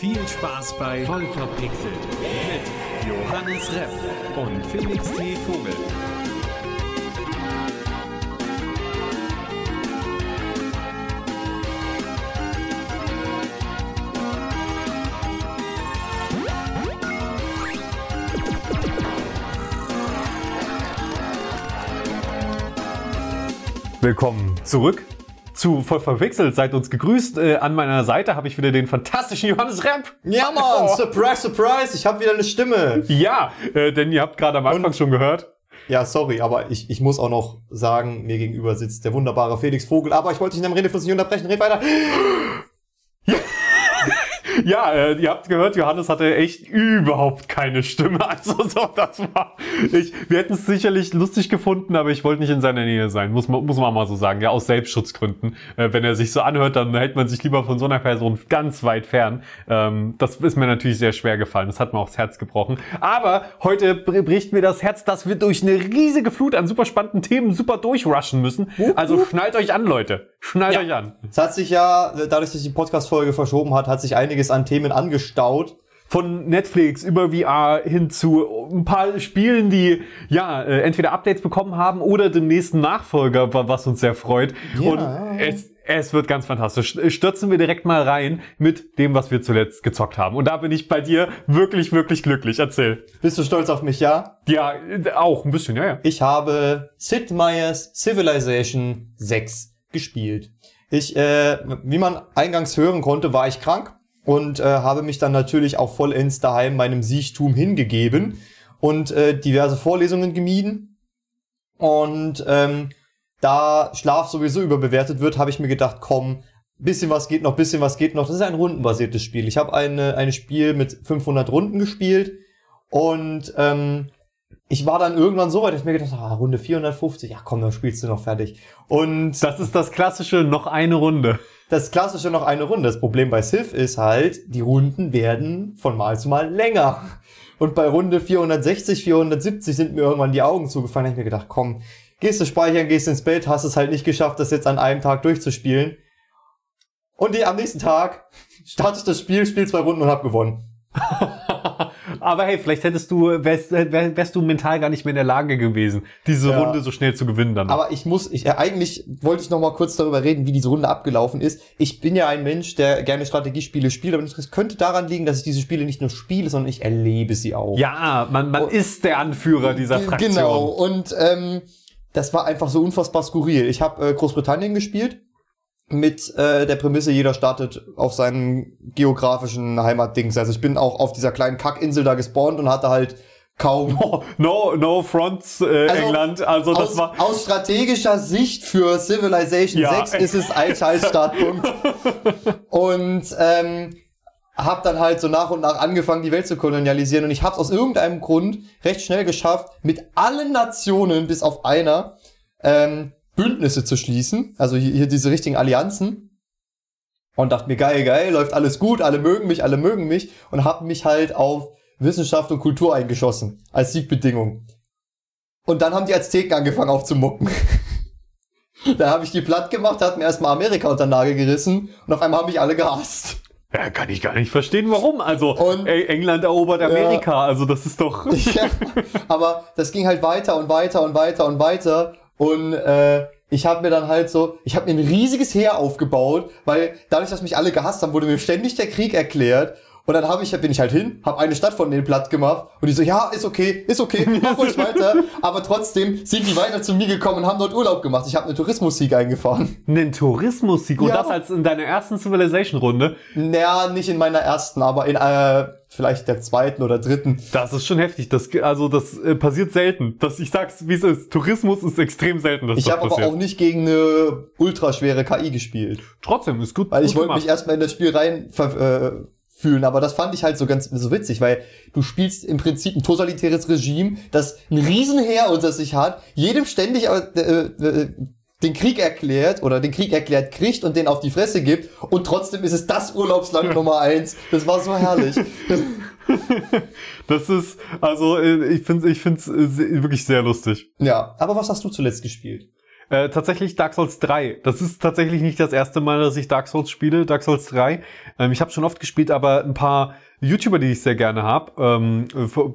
Viel Spaß bei Voll verpixelt. mit Johannes Repp und Felix T. Vogel. Willkommen zurück zu Voll verpixelt. Seid uns gegrüßt. Äh, an meiner Seite habe ich wieder den fantastischen Johannes Repp. Ja, Mann, surprise, surprise, ich habe wieder eine Stimme. Ja, äh, denn ihr habt gerade am Anfang Und- schon gehört. Ja, sorry, aber ich, ich muss auch noch sagen, mir gegenüber sitzt der wunderbare Felix Vogel, aber ich wollte dich in deinem Redefluss nicht unterbrechen, red weiter. Ja, äh, ihr habt gehört, Johannes hatte echt überhaupt keine Stimme. Also so, das war. Ich, wir hätten es sicherlich lustig gefunden, aber ich wollte nicht in seiner Nähe sein. Muss man, muss man mal so sagen. Ja, aus Selbstschutzgründen. Äh, wenn er sich so anhört, dann hält man sich lieber von so einer Person ganz weit fern. Ähm, das ist mir natürlich sehr schwer gefallen. Das hat mir auch das Herz gebrochen. Aber heute br- bricht mir das Herz, dass wir durch eine riesige Flut an super spannenden Themen super durchrushen müssen. Also schnallt euch an, Leute. Schnallt euch an. Es hat sich ja, dadurch, dass die Podcast-Folge verschoben hat, hat sich einiges an Themen angestaut. von Netflix über VR hin zu ein paar Spielen, die ja äh, entweder Updates bekommen haben oder dem nächsten Nachfolger, wa- was uns sehr freut. Ja. Und es, es wird ganz fantastisch. Stürzen wir direkt mal rein mit dem, was wir zuletzt gezockt haben. Und da bin ich bei dir wirklich, wirklich glücklich. Erzähl. Bist du stolz auf mich, ja? Ja, auch ein bisschen, ja, ja. Ich habe Sid Meier's Civilization 6 gespielt. Ich, äh, wie man eingangs hören konnte, war ich krank und äh, habe mich dann natürlich auch vollends daheim meinem Siechtum hingegeben und äh, diverse Vorlesungen gemieden. Und ähm, da Schlaf sowieso überbewertet wird, habe ich mir gedacht, komm, bisschen was geht noch, bisschen was geht noch. Das ist ein rundenbasiertes Spiel. Ich habe eine, ein Spiel mit 500 Runden gespielt und ähm, ich war dann irgendwann so weit, dass ich mir gedacht habe, ah, Runde 450, ja komm, dann spielst du noch fertig. Und Das ist das klassische noch eine Runde. das klassische noch eine Runde. Das Problem bei Civ ist halt, die Runden werden von Mal zu Mal länger. Und bei Runde 460, 470 sind mir irgendwann die Augen zugefallen. Da hab ich mir gedacht, komm, gehst du speichern, gehst ins Bett, hast es halt nicht geschafft, das jetzt an einem Tag durchzuspielen. Und die, am nächsten Tag starte ich das Spiel, spiel zwei Runden und hab gewonnen. Aber hey, vielleicht hättest du, wärst, wär- wärst du mental gar nicht mehr in der Lage gewesen, diese Ja. Runde so schnell zu gewinnen dann. Aber ich muss, ich, äh, eigentlich wollte ich noch mal kurz darüber reden, wie diese Runde abgelaufen ist. Ich bin ja ein Mensch, der gerne Strategiespiele spielt, aber es könnte daran liegen, dass ich diese Spiele nicht nur spiele, sondern ich erlebe sie auch. ja, man, man Oh. ist der Anführer dieser Fraktion. Genau, und ähm, das war einfach so unfassbar skurril. Ich habe äh, Großbritannien gespielt mit äh, der Prämisse, jeder startet auf seinen geografischen Heimatdings. Also ich bin auch auf dieser kleinen Kackinsel da gespawnt und hatte halt kaum Oh, no, no fronts, äh, Also, England. Also das aus, war. aus strategischer Sicht für Civilization Ja. 6 ist es ein Scheißstartpunkt. und ähm, hab dann halt so nach und nach angefangen, die Welt zu kolonialisieren. Und ich hab's aus irgendeinem Grund recht schnell geschafft, mit allen Nationen bis auf einer ähm, Bündnisse zu schließen. Also hier, hier diese richtigen Allianzen. Und dachte mir, geil, geil, läuft alles gut, alle mögen mich, alle mögen mich. Und hab mich halt auf Wissenschaft und Kultur eingeschossen. Als Siegbedingung. Und dann haben die Azteken angefangen aufzumucken. da habe ich die platt gemacht, hat mir erstmal Amerika unter den Nagel gerissen und auf einmal haben mich alle gehasst. Ja, kann ich gar nicht verstehen, warum. Also Und- ey, England erobert Amerika. Also das ist doch. ja, aber das ging halt weiter und weiter und weiter und weiter und äh, ich habe mir dann halt so, ich habe mir ein riesiges Heer aufgebaut, weil dadurch, dass mich alle gehasst haben, wurde mir ständig der Krieg erklärt. Und dann habe ich, bin ich halt hin, habe eine Stadt von denen platt gemacht und die so, ja, ist okay, ist okay, mach ruhig weiter. Aber trotzdem sind die weiter zu mir gekommen und haben dort Urlaub gemacht. Ich habe eine Tourismussieg eingefahren. Einen Tourismussieg. Und Ja. das als in deiner ersten Civilization-Runde. Naja, nicht in meiner ersten, aber in äh, vielleicht der zweiten oder dritten. Das ist schon heftig. Das, also das äh, passiert selten. Das, ich sag's, wie es ist. Tourismus ist extrem selten, dass Ich das habe aber auch nicht gegen eine ultraschwere KI gespielt. Trotzdem, ist gut. Weil ich wollte mich erstmal in das Spiel rein äh, fühlen, aber das fand ich halt so ganz so witzig, weil du spielst im Prinzip ein totalitäres Regime, das ein Riesenheer unter sich hat, jedem ständig äh, äh, den Krieg erklärt oder den Krieg erklärt kriegt und den auf die Fresse gibt und trotzdem ist es das Urlaubsland Nummer eins. Das war so herrlich. Das ist, also äh, ich finde ich find's äh, wirklich sehr lustig. ja, aber was hast du zuletzt gespielt? Äh, tatsächlich Dark Souls 3. Das ist tatsächlich nicht das erste Mal, dass ich Dark Souls spiele, Dark Souls 3. Ähm, ich habe schon oft gespielt, aber ein paar YouTuber, die ich sehr gerne habe, ähm,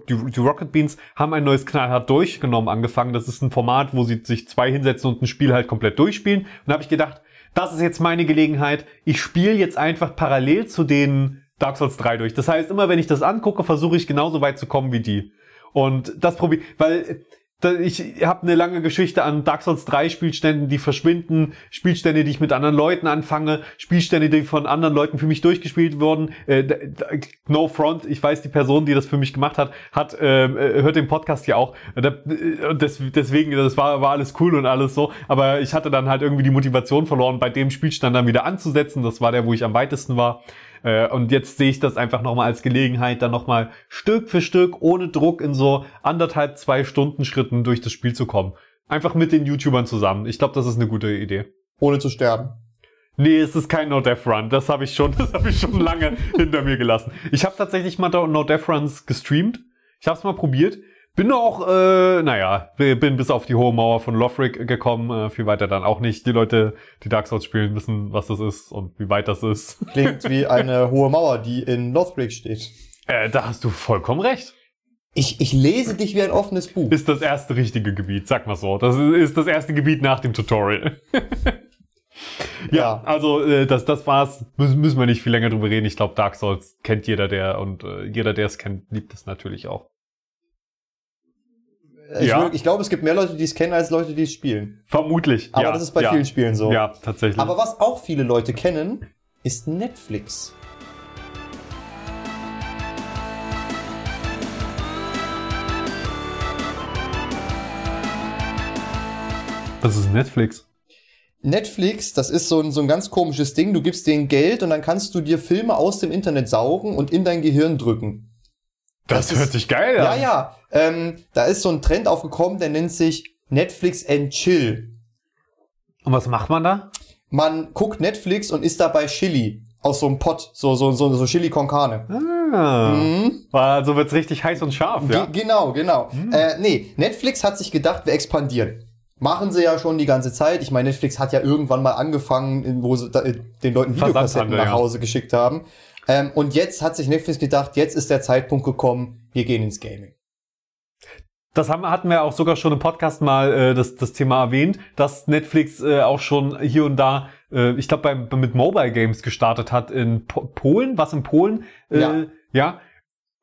die, die Rocket Beans, haben ein neues Knallhart durchgenommen angefangen. Das ist ein Format, wo sie sich zwei hinsetzen und ein Spiel halt komplett durchspielen. Und da habe ich gedacht, das ist jetzt meine Gelegenheit. Ich spiele jetzt einfach parallel zu den Dark Souls 3 durch. Das heißt, immer wenn ich das angucke, versuche ich genauso weit zu kommen wie die. Und das probiere, weil ich habe eine lange Geschichte an Dark Souls 3 Spielständen, die verschwinden, Spielstände, die ich mit anderen Leuten anfange, Spielstände, die von anderen Leuten für mich durchgespielt wurden. Äh, no front, ich weiß, die Person, die das für mich gemacht hat, hat äh, hört den Podcast ja auch. Äh, deswegen, das war, war alles cool und alles so. Aber ich hatte dann halt irgendwie die Motivation verloren, bei dem Spielstand dann wieder anzusetzen. Das war der, wo ich am weitesten war. Äh, und jetzt sehe ich das einfach nochmal als Gelegenheit, dann nochmal Stück für Stück ohne Druck in so anderthalb, zwei Stunden Schritten durch das Spiel zu kommen. Einfach mit den YouTubern zusammen. Ich glaube, das ist eine gute Idee. Ohne zu sterben. Nee, es ist kein No Death Run. Das habe ich schon, das habe ich schon lange hinter mir gelassen. Ich habe tatsächlich mal No Death Runs gestreamt. Ich habe es mal probiert. Bin auch, äh, naja, bin bis auf die hohe Mauer von Lothric gekommen, äh, viel weiter dann auch nicht. Die Leute, die Dark Souls spielen, wissen, was das ist und wie weit das ist. Klingt wie eine hohe Mauer, die in Lothric steht. Äh, da hast du vollkommen recht. Ich, ich lese dich wie ein offenes Buch. Ist das erste richtige Gebiet, sag mal so. Das ist das erste Gebiet nach dem Tutorial. ja, ja, also äh, das, das war's. Müssen, müssen wir nicht viel länger drüber reden. Ich glaube, Dark Souls kennt jeder, der und äh, jeder, der es kennt, liebt es natürlich auch. Ich, ja. ich glaube, es gibt mehr Leute, die es kennen, als Leute, die es spielen. Vermutlich. Aber ja, das ist bei ja. vielen Spielen so. Ja, tatsächlich. Aber was auch viele Leute kennen, ist Netflix. Was ist Netflix? Netflix, das ist so ein, so ein ganz komisches Ding. Du gibst denen Geld und dann kannst du dir Filme aus dem Internet saugen und in dein Gehirn drücken. Das, das hört ist, sich geil an. Ja, ja. Ähm, da ist so ein Trend aufgekommen, der nennt sich Netflix and Chill. Und was macht man da? Man guckt Netflix und isst dabei Chili aus so einem Pot, so so so, so Chili con Carne. Ah, mhm. Also wird's richtig heiß und scharf, ja? Ge genau, genau. Mhm. Äh, nee, Netflix hat sich gedacht, wir expandieren. Machen sie ja schon die ganze Zeit. Ich meine, Netflix hat ja irgendwann mal angefangen, wo sie äh, den Leuten Videokassetten nach Hause ja. geschickt haben. Ähm, und jetzt hat sich Netflix gedacht, jetzt ist der Zeitpunkt gekommen, wir gehen ins Gaming. Das haben, hatten wir auch sogar schon im Podcast mal äh, das, das Thema erwähnt, dass Netflix äh, auch schon hier und da, äh, ich glaube, mit Mobile Games gestartet hat in po Polen, was in Polen, äh, ja, ja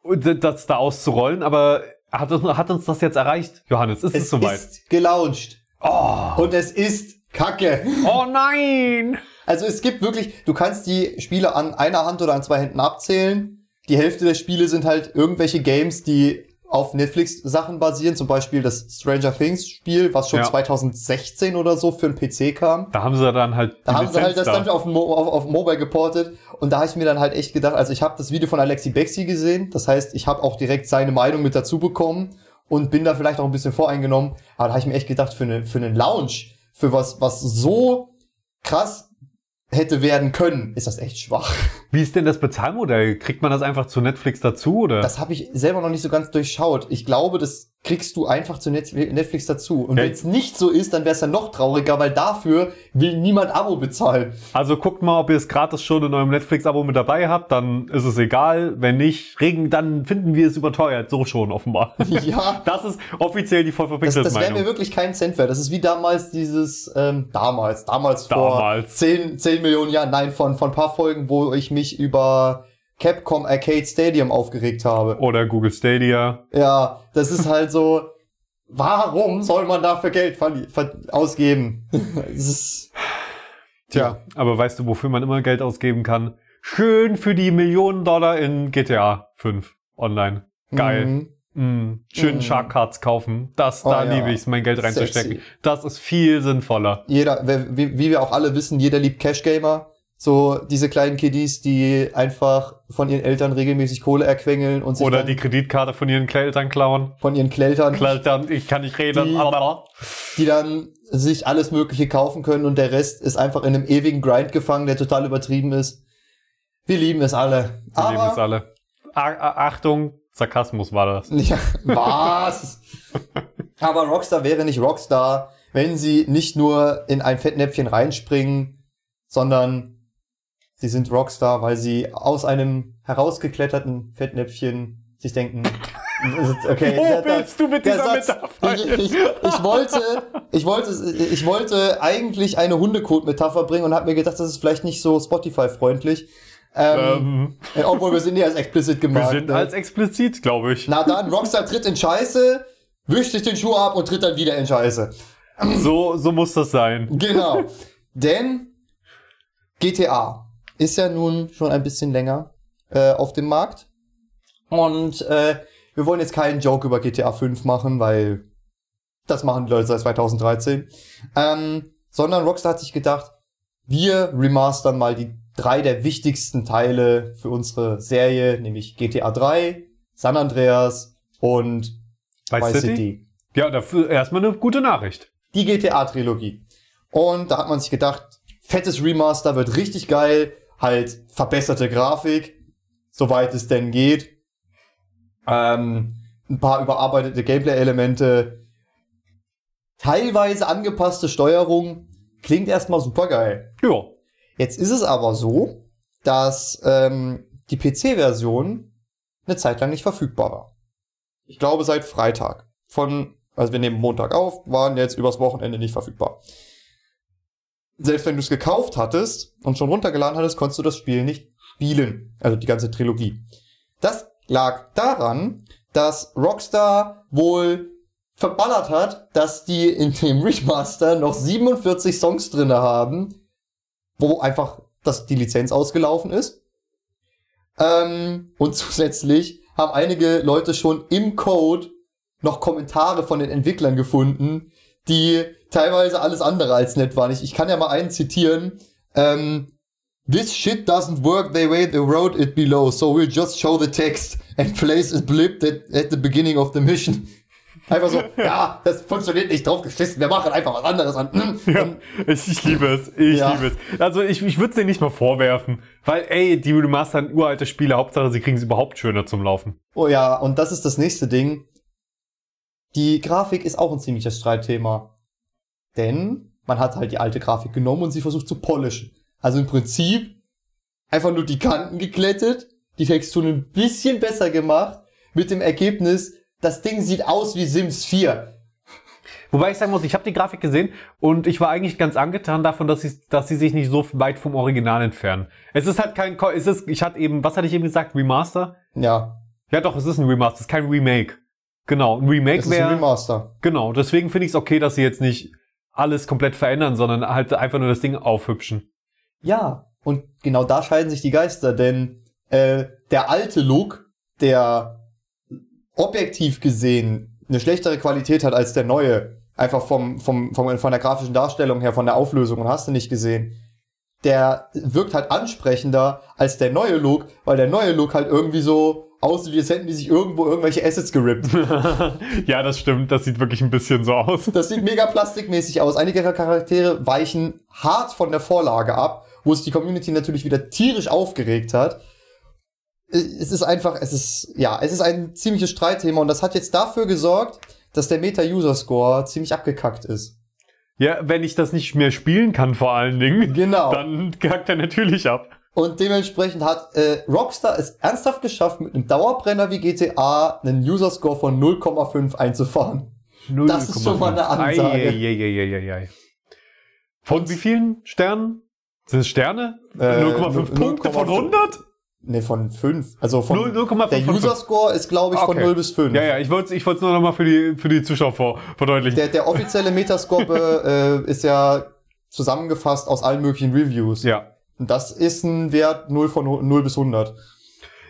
das da auszurollen. Aber hat, hat uns das jetzt erreicht, Johannes? Ist es, es soweit? Es ist gelauncht. Oh. Und es ist Kacke. Oh nein! Also es gibt wirklich, du kannst die Spiele an einer Hand oder an zwei Händen abzählen. Die Hälfte der Spiele sind halt irgendwelche Games, die auf Netflix-Sachen basieren, zum Beispiel das Stranger Things-Spiel, was schon ja. 2016 oder so für einen PC kam. Da haben sie dann halt. Da haben Lizenz sie halt das da. dann auf, auf, auf Mobile geportet. Und da habe ich mir dann halt echt gedacht, also ich habe das Video von Alexi Bexi gesehen. Das heißt, ich habe auch direkt seine Meinung mit dazu bekommen und bin da vielleicht auch ein bisschen voreingenommen. Aber da habe ich mir echt gedacht, für, eine, für einen Lounge, für was, was so krass hätte werden können, ist das echt schwach. Wie ist denn das Bezahlmodell? Kriegt man das einfach zu Netflix dazu oder? Das habe ich selber noch nicht so ganz durchschaut. Ich glaube, das kriegst du einfach zu Netflix dazu. Und ja. wenn es nicht so ist, dann wäre es ja noch trauriger, weil dafür will niemand Abo bezahlen. Also guckt mal, ob ihr es gratis schon in eurem Netflix-Abo mit dabei habt, dann ist es egal. Wenn nicht, regen, dann finden wir es überteuert. So schon offenbar. Ja. Das ist offiziell die voll verpixelte Das, das wäre mir wirklich keinen Cent wert. Das ist wie damals dieses, ähm, damals, damals vor damals. 10, 10 Millionen Jahren, nein, von, von ein paar Folgen, wo ich mich über Capcom Arcade Stadium aufgeregt habe. Oder Google Stadia. Ja, das ist halt so, warum soll man dafür Geld ausgeben? ist, Tja, ja. aber weißt du, wofür man immer Geld ausgeben kann? Schön für die Millionen Dollar in GTA 5 online. Geil. Mhm. Mm, schön mm. Shark Cards kaufen. Das, oh, da ja. liebe ich es, mein Geld reinzustecken. Sexy. Das ist viel sinnvoller. Jeder, wie, wie wir auch alle wissen, jeder liebt Cash Gamer. So diese kleinen Kiddies, die einfach von ihren Eltern regelmäßig Kohle erquengeln und sich Oder die Kreditkarte von ihren Eltern klauen. Von ihren Kleltern. Kleltern, ich kann nicht reden. Die, die dann sich alles Mögliche kaufen können und der Rest ist einfach in einem ewigen Grind gefangen, der total übertrieben ist. Wir lieben es alle. Wir Aber, lieben es alle. A Achtung, Sarkasmus war das. Ja, was? Aber Rockstar wäre nicht Rockstar, wenn sie nicht nur in ein Fettnäpfchen reinspringen, sondern sie sind Rockstar, weil sie aus einem herausgekletterten Fettnäpfchen sich denken, okay, Wo der- der- bist du mit dieser Satz, Metapher? ich, ich, ich wollte, ich wollte, ich wollte eigentlich eine Hundekot-Metapher bringen und habe mir gedacht, das ist vielleicht nicht so Spotify-freundlich. Ähm, Ähm, obwohl wir sind ja als explicit wir gemacht. sind ne? als explizit, glaube ich. Na dann, Rockstar tritt in Scheiße, wischt sich den Schuh ab und tritt dann wieder in Scheiße. So, so muss das sein. Genau. Denn GTA ist ja nun schon ein bisschen länger äh, auf dem Markt. Und äh, wir wollen jetzt keinen Joke über GTA 5 machen, weil das machen die Leute seit 2013. Ähm, sondern Rockstar hat sich gedacht, wir remastern mal die drei der wichtigsten Teile für unsere Serie, nämlich GTA 3, San Andreas und Vice City? City Ja, dafür erstmal eine gute Nachricht. die GTA-Trilogie. Und da hat man sich gedacht, fettes Remaster wird richtig geil, halt verbesserte Grafik, soweit es denn geht. Ähm, ein paar überarbeitete Gameplay-Elemente, teilweise angepasste Steuerung, klingt erstmal super geil. Ja. Jetzt ist es aber so, dass ähm, die PC-Version eine Zeit lang nicht verfügbar war. Ich glaube seit Freitag. Von, also wir nehmen Montag auf, waren jetzt übers Wochenende nicht verfügbar. Selbst wenn du es gekauft hattest und schon runtergeladen hattest, konntest du das Spiel nicht spielen. Also die ganze Trilogie. Das lag daran, dass Rockstar wohl verballert hat, dass die in dem Remaster noch 47 Songs drinne haben, wo einfach das, die Lizenz ausgelaufen ist. Ähm, und zusätzlich haben einige Leute schon im Code noch Kommentare von den Entwicklern gefunden, die teilweise alles andere als nett waren. Ich, ich kann ja mal einen zitieren. Ähm, This shit doesn't work the way they wrote it below, so we'll just show the text and place a blip at, at the beginning of the mission. Einfach so, ja, das funktioniert nicht drauf geschissen, wir machen einfach was anderes an. Ja, ich, ich liebe es. Ich Ja. liebe es. Also ich, ich würde es dir nicht mal vorwerfen. Weil, ey, die remastern uralte Spiele. Hauptsache, sie kriegen es überhaupt schöner zum Laufen. Oh ja, und das ist das nächste Ding. Die Grafik ist auch ein ziemliches Streitthema. Denn man hat halt die alte Grafik genommen und sie versucht zu polischen. Also im Prinzip einfach nur die Kanten geklettet, die Texturen ein bisschen besser gemacht, mit dem Ergebnis, das Ding sieht aus wie Sims 4. Wobei ich sagen muss, ich habe die Grafik gesehen und ich war eigentlich ganz angetan davon, dass sie, dass sie sich nicht so weit vom Original entfernen. Es ist halt kein, es ist, ich hatte eben, was hatte ich eben gesagt, Remaster? Ja, Ja doch, es ist ein Remaster, es ist kein Remake. Genau, ein Remake ist ein wäre, Remaster. genau, deswegen finde ich es okay, dass sie jetzt nicht alles komplett verändern, sondern halt einfach nur das Ding aufhübschen. Ja, und genau da scheiden sich die Geister, denn äh, der alte Look, der objektiv gesehen eine schlechtere Qualität hat als der neue, einfach vom, vom, vom, von der grafischen Darstellung her, von der Auflösung und hast du nicht gesehen, der wirkt halt ansprechender als der neue Look, weil der neue Look halt irgendwie so aussieht, als hätten die sich irgendwo irgendwelche Assets gerippt. ja, das stimmt, das sieht wirklich ein bisschen so aus. Das sieht mega plastikmäßig aus. Einige Charaktere weichen hart von der Vorlage ab, wo sich die Community natürlich wieder tierisch aufgeregt hat. Es ist einfach, es ist, ja, es ist ein ziemliches Streitthema und das hat jetzt dafür gesorgt, dass der Meta-User-Score ziemlich abgekackt ist. Ja, wenn ich das nicht mehr spielen kann vor allen Dingen, Genau. dann kackt er natürlich ab. Und dementsprechend hat äh, Rockstar es ernsthaft geschafft, mit einem Dauerbrenner wie GTA einen User-Score von 0,5 einzufahren. Das ist schon mal eine Ansage. Eieieiei. Von wie vielen Sternen? Sind es Sterne? Äh, 0,5 Punkte von 0,5. 100? Ne, von 5. Also von, 0, 0,5. der User-Score ist, glaube ich, von Okay. 0 bis 5. Ja, ja, ich wollte es ich wollt's nur noch mal für die, für die Zuschauer vor, verdeutlichen. Der, der offizielle Metascore äh, ist ja zusammengefasst aus allen möglichen Reviews. ja. Und das ist ein Wert 0 von 0 bis 100.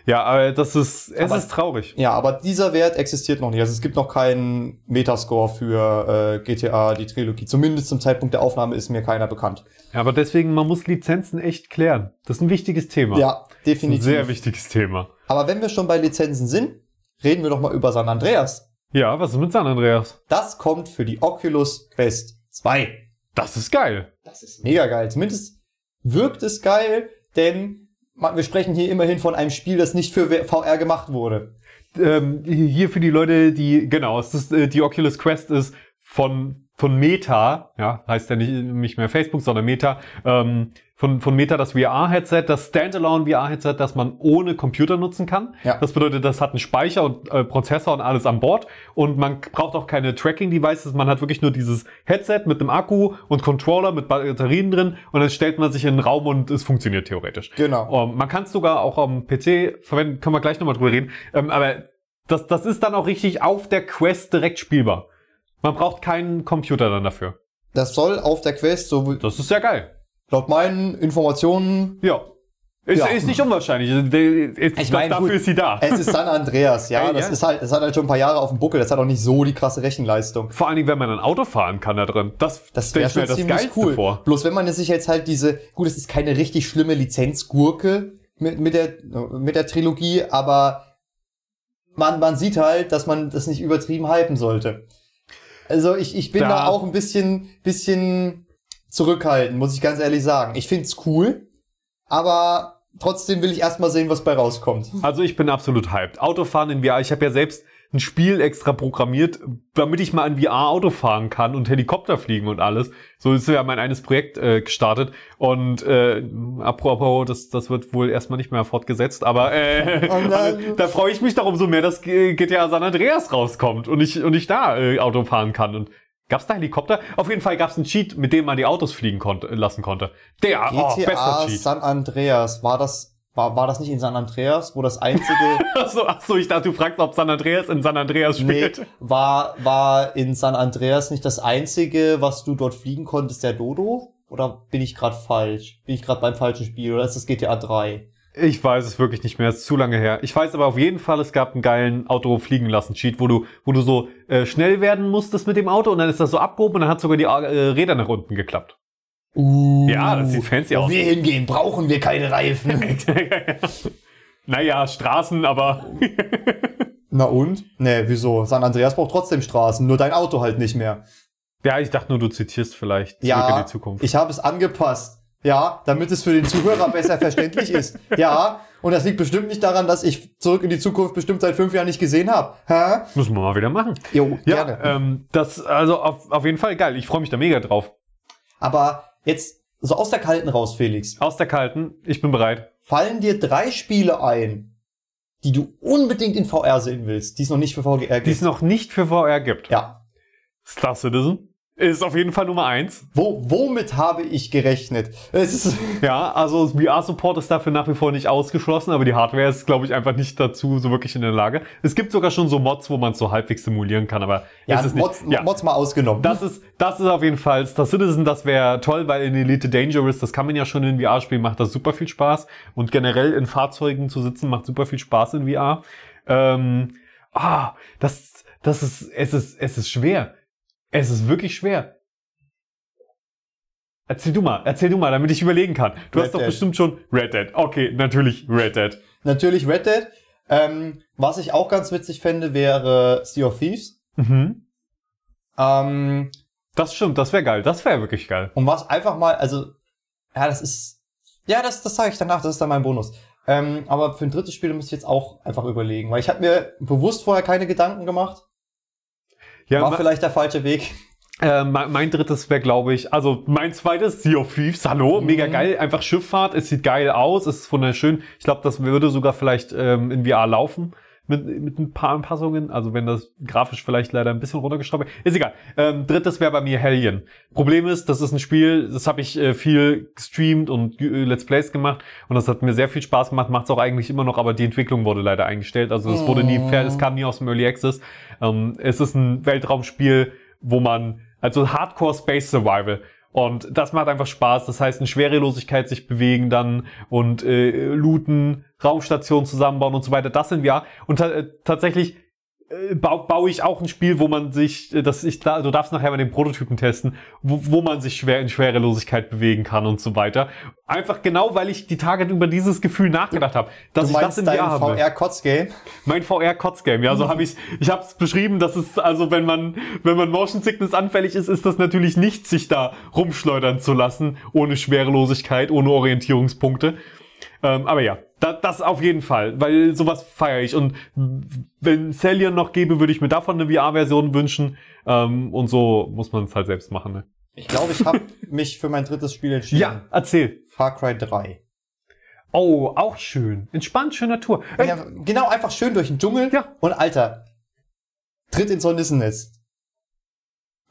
Ja, aber das ist, es Aber- ist traurig. Ja, aber dieser Wert existiert noch nicht. Also es gibt noch keinen Metascore für äh, GTA, die Trilogie. Zumindest zum Zeitpunkt der Aufnahme ist mir keiner bekannt. Ja, aber deswegen, man muss Lizenzen echt klären. Das ist ein wichtiges Thema. Ja, ist ein definitiv. sehr wichtiges Thema. Aber wenn wir schon bei Lizenzen sind, reden wir doch mal über San Andreas. Ja, was ist mit San Andreas? Das kommt für die Oculus Quest 2. Das ist geil. Das ist mega geil. Zumindest wirkt es geil, denn wir sprechen hier immerhin von einem Spiel, das nicht für VR gemacht wurde. ähm, hier für die Leute, die, genau, es ist, äh, die Oculus Quest ist von von Meta, ja, heißt ja nicht, nicht mehr Facebook, sondern Meta, ähm, von, von Meta das VR-Headset, das Standalone VR-Headset, das man ohne Computer nutzen kann. Ja. Das bedeutet, das hat einen Speicher und äh, Prozessor und alles an Bord und man braucht auch keine Tracking-Devices, man hat wirklich nur dieses Headset mit einem Akku und Controller mit Batterien drin und dann stellt man sich in einen Raum und es funktioniert theoretisch. Genau. Ähm, man kann es sogar auch am PC verwenden, können wir gleich nochmal drüber reden, ähm, aber das, das ist dann auch richtig auf der Quest direkt spielbar. Man braucht keinen Computer dann dafür. Das soll auf der Quest, so wie- Das ist sehr geil. Laut meinen Informationen, Ja. Ist, Ja. ist nicht unwahrscheinlich. Ist, Ich meine, dafür gut, ist sie da. es ist San Andreas, ja. Ey, das ja. ist halt, das hat halt schon ein paar Jahre auf dem Buckel, das hat auch nicht so die krasse Rechenleistung. Vor allen Dingen, wenn man ein Auto fahren kann da drin. Das, Das wäre schon das ziemlich Geilste cool. vor. Bloß wenn man sich jetzt halt diese, gut, es ist keine richtig schlimme Lizenzgurke mit, mit, der, mit der Trilogie, aber man, man sieht halt, dass man das nicht übertrieben hypen sollte. Also ich, ich bin Da- da, auch ein bisschen, bisschen zurückhaltend, muss ich ganz ehrlich sagen. Ich find's cool, aber trotzdem will ich erstmal sehen, was bei rauskommt. Also ich bin absolut hyped. Autofahren in VR. Ich habe ja selbst ein Spiel extra programmiert, damit ich mal in VR Auto fahren kann und Helikopter fliegen und alles. So ist ja mein eines Projekt äh, gestartet. Und äh, apropos, das, das wird wohl erstmal nicht mehr fortgesetzt, aber, äh, aber da freue ich mich darum so mehr, dass GTA San Andreas rauskommt und ich, und ich da äh, Auto fahren kann. Und gab's da Helikopter? Auf jeden Fall gab's einen Cheat, mit dem man die Autos fliegen konnte, lassen konnte. Der, oh, bester GTA Cheat. San Andreas, war das, war, war das nicht in San Andreas, wo das einzige Achso, achso, ich dachte, du fragst, ob San Andreas in San Andreas Nee, spielt. war, war in San Andreas nicht das einzige, was du dort fliegen konntest, der Dodo? Oder bin ich gerade falsch? Bin ich gerade beim falschen Spiel? Oder ist das GTA 3? Ich weiß es wirklich nicht mehr, es ist zu lange her. Ich weiß aber auf jeden Fall, es gab einen geilen Auto fliegen lassen Cheat, wo du, wo du so äh, schnell werden musstest mit dem Auto und dann ist das so abgehoben und dann hat sogar die äh, Räder nach unten geklappt. Uh, Ja, das sieht fancy Wo aus. wir hingehen, brauchen wir keine Reifen. naja, Straßen, aber Na und? Nee, wieso? San Andreas braucht trotzdem Straßen, nur dein Auto halt nicht mehr. ja, ich dachte nur, du zitierst vielleicht zurück in Ja, die Zukunft. ich habe es angepasst. Ja, damit es für den Zuhörer besser verständlich ist. Ja, und das liegt bestimmt nicht daran, dass ich zurück in die Zukunft bestimmt seit fünf Jahren nicht gesehen habe. Hä? Müssen wir mal wieder machen. Jo, Ja, gerne. ähm, das, also auf, auf jeden Fall geil. Ich freue mich da mega drauf. Aber jetzt so aus der Kalten raus, Felix. Aus der Kalten, ich bin bereit. Fallen dir drei Spiele ein, die du unbedingt in VR sehen willst, die es noch nicht für VR Die gibt? es noch nicht für VR gibt. ja. Star Citizen ist auf jeden Fall Nummer eins. Wo, womit habe ich gerechnet? Es ist, Ja, also VR-Support ist dafür nach wie vor nicht ausgeschlossen, aber die Hardware ist, glaube ich, einfach nicht dazu so wirklich in der Lage. Es gibt sogar schon so Mods, wo man es so halbwegs simulieren kann, aber ja, es ist nicht. Mods, ja, Mods mal ausgenommen. das ist, das ist auf jeden Fall Star Citizen, das wäre toll, weil in Elite Dangerous, das kann man ja schon in VR spielen, macht das super viel Spaß. Und generell in Fahrzeugen zu sitzen, macht super viel Spaß in VR. Ähm, ah, das, das ist, es ist, es ist schwer. Es ist wirklich schwer. Erzähl du mal, erzähl du mal, damit ich überlegen kann. Du Red hast doch Dead. bestimmt schon Red Dead. Okay, natürlich Red Dead. Natürlich Red Dead. Ähm, was ich auch ganz witzig fände, wäre Sea of Thieves. Mhm. Ähm, Das stimmt, das wäre geil. Das wäre wirklich geil. und was einfach mal, also, ja, das ist, ja, das, das sage ich danach, das ist dann mein Bonus. Ähm, aber für ein drittes Spiel muss ich jetzt auch einfach überlegen, weil ich habe mir bewusst vorher keine Gedanken gemacht. Ja, War vielleicht der falsche Weg. Äh, mein, mein drittes wäre, glaube ich, also mein zweites, Sea of Thieves, hallo, Mhm. mega geil, einfach Schifffahrt, es sieht geil aus, es ist wunderschön. Ich glaube, das würde sogar vielleicht ähm, in VR laufen mit, mit ein paar Anpassungen, also wenn das grafisch vielleicht leider ein bisschen runtergeschraubt wird. Ist egal. Ähm, drittes wäre bei mir Hellion. Problem ist, das ist ein Spiel, das habe ich äh, viel gestreamt und äh, Let's Plays gemacht und das hat mir sehr viel Spaß gemacht, macht es auch eigentlich immer noch, aber die Entwicklung wurde leider eingestellt, also es wurde nie fair, es kam nie aus dem Early Access. Ähm, es ist ein Weltraumspiel, wo man, also Hardcore Space Survival. Und das macht einfach Spaß. Das heißt, in Schwerelosigkeit sich bewegen dann und äh, looten, Raumstationen zusammenbauen und so weiter. Das sind wir. Und ta äh, tatsächlich äh, bau, baue ich auch ein Spiel, wo man sich, äh, das ich da, du darfst nachher mal den Prototypen testen, wo, wo man sich schwer in Schwerelosigkeit bewegen kann und so weiter. Einfach genau, weil ich die Tage über dieses Gefühl nachgedacht habe, dass ich das in VR haben will. VR-Kotzgame? Mein VR-Kotzgame, ja, so habe ich, ich habe es beschrieben, dass es, also wenn man, wenn man Motion Sickness anfällig ist, ist das natürlich nicht, sich da rumschleudern zu lassen, ohne Schwerelosigkeit, ohne Orientierungspunkte. Ähm, aber ja, da, das auf jeden Fall, weil sowas feiere ich. Und wenn Cellion noch gäbe, würde ich mir davon eine VR-Version wünschen. Ähm, und so muss man es halt selbst machen. Ne? Ich glaube, ich habe mich für mein drittes Spiel entschieden. Ja, erzähl. Far Cry 3. Oh, auch schön. Entspannt, schöne Natur. Äh, Ja, genau, einfach schön durch den Dschungel. Ja. Und Alter, tritt ins Hornissennest.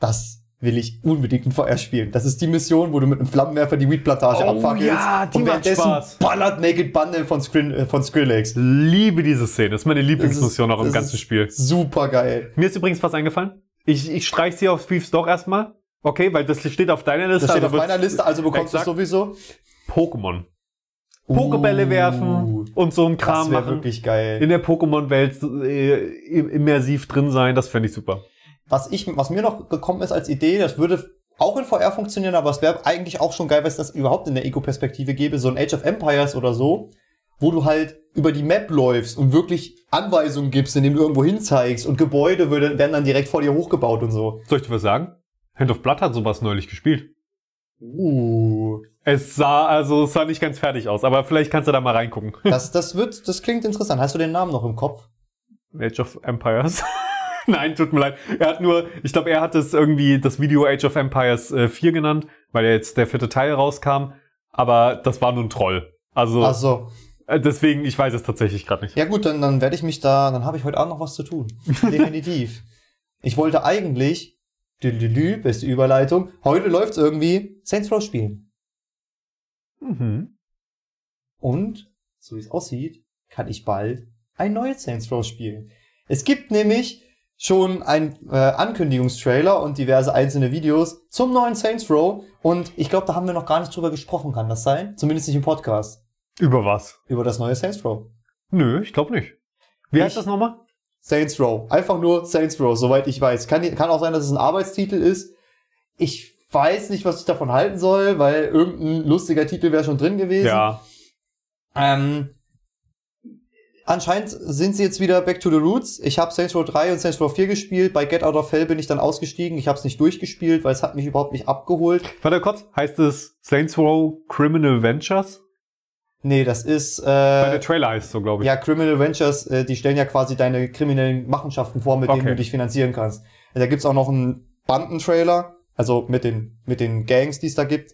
Das will ich unbedingt in VR spielen. Das ist die Mission, wo du mit einem Flammenwerfer die Weed-Plantage Oh abfackelst. ja, die und währenddessen Spaß. ballert Naked Bundle von, Skrill, äh, von Skrillex. liebe diese Szene. Das ist meine Lieblingsmission auch im das ganzen Spiel. Super geil. Mir ist übrigens was eingefallen. Ich, ich streich sie auf Thieves doch erstmal. Okay, weil das steht auf deiner Liste. Das steht also auf meiner Liste, also bekommst du es sowieso. Pokémon. Pokebälle Uh, werfen und so ein Das Kram wäre machen. wirklich geil. In der Pokémon-Welt äh, im- immersiv drin sein, das fände ich super. Was ich, was mir noch gekommen ist als Idee, das würde auch in VR funktionieren, aber es wäre eigentlich auch schon geil, wenn es das überhaupt in der Ego-Perspektive gäbe, so ein Age of Empires oder so, wo du halt über die Map läufst und wirklich Anweisungen gibst, indem du irgendwo hinzeigst und Gebäude werden dann direkt vor dir hochgebaut und so. Soll ich dir was sagen? Hand of Blood hat sowas neulich gespielt. Uh. Es sah, also es sah nicht ganz fertig aus, aber vielleicht kannst du da mal reingucken. Das, das wird, das klingt interessant. Hast du den Namen noch im Kopf? Age of Empires. Nein, tut mir leid. Er hat nur, ich glaube, er hat es irgendwie das Video Age of Empires äh, 4 genannt, weil ja jetzt der vierte Teil rauskam. Aber das war nur ein Troll. Also Ach so. äh, deswegen, ich weiß es tatsächlich gerade nicht. Ja gut, dann, dann werde ich mich da, dann habe ich heute Abend noch was zu tun. Definitiv. ich wollte eigentlich, dü beste Überleitung, heute läuft's irgendwie, Saints Row spielen. Mhm. Und, so wie es aussieht, kann ich bald ein neues Saints Row spielen. Es gibt nämlich schon ein äh, Ankündigungstrailer und diverse einzelne Videos zum neuen Saints Row und ich glaube, da haben wir noch gar nicht drüber gesprochen, kann das sein? Zumindest nicht im Podcast. Über was? Über das neue Saints Row. Nö, ich glaube nicht. Wie Ich- heißt das nochmal? Saints Row. Einfach nur Saints Row, soweit ich weiß. Kann, kann auch sein, dass es ein Arbeitstitel ist. Ich weiß nicht, was ich davon halten soll, weil irgendein lustiger Titel wäre schon drin gewesen. Ja. Ähm, anscheinend sind sie jetzt wieder back to the roots. Ich habe Saints Row 3 und Saints Row 4 gespielt. Bei Get Out of Hell bin ich dann ausgestiegen. Ich habe es nicht durchgespielt, weil es hat mich überhaupt nicht abgeholt. Warte kurz, heißt es Saints Row Criminal Ventures? Nee, das ist äh, der Trailer heißt so, glaube ich. ja Criminal Ventures. Äh, die stellen ja quasi deine kriminellen Machenschaften vor, mit denen Okay. du dich finanzieren kannst. Da gibt's auch noch einen Bandentrailer, also mit den mit den Gangs, die es da gibt.